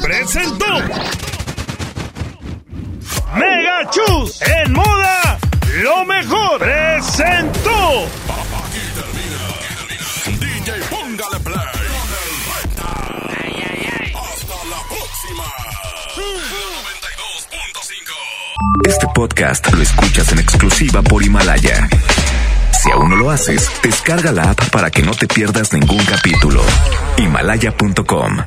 presentó Mega Chus en moda, lo mejor, presentó. DJ, póngale play con el recta. Hasta la próxima. 92.5. Este podcast lo escuchas en exclusiva por Himalaya. Si aún no lo haces, descarga la app para que no te pierdas ningún capítulo. Himalaya.com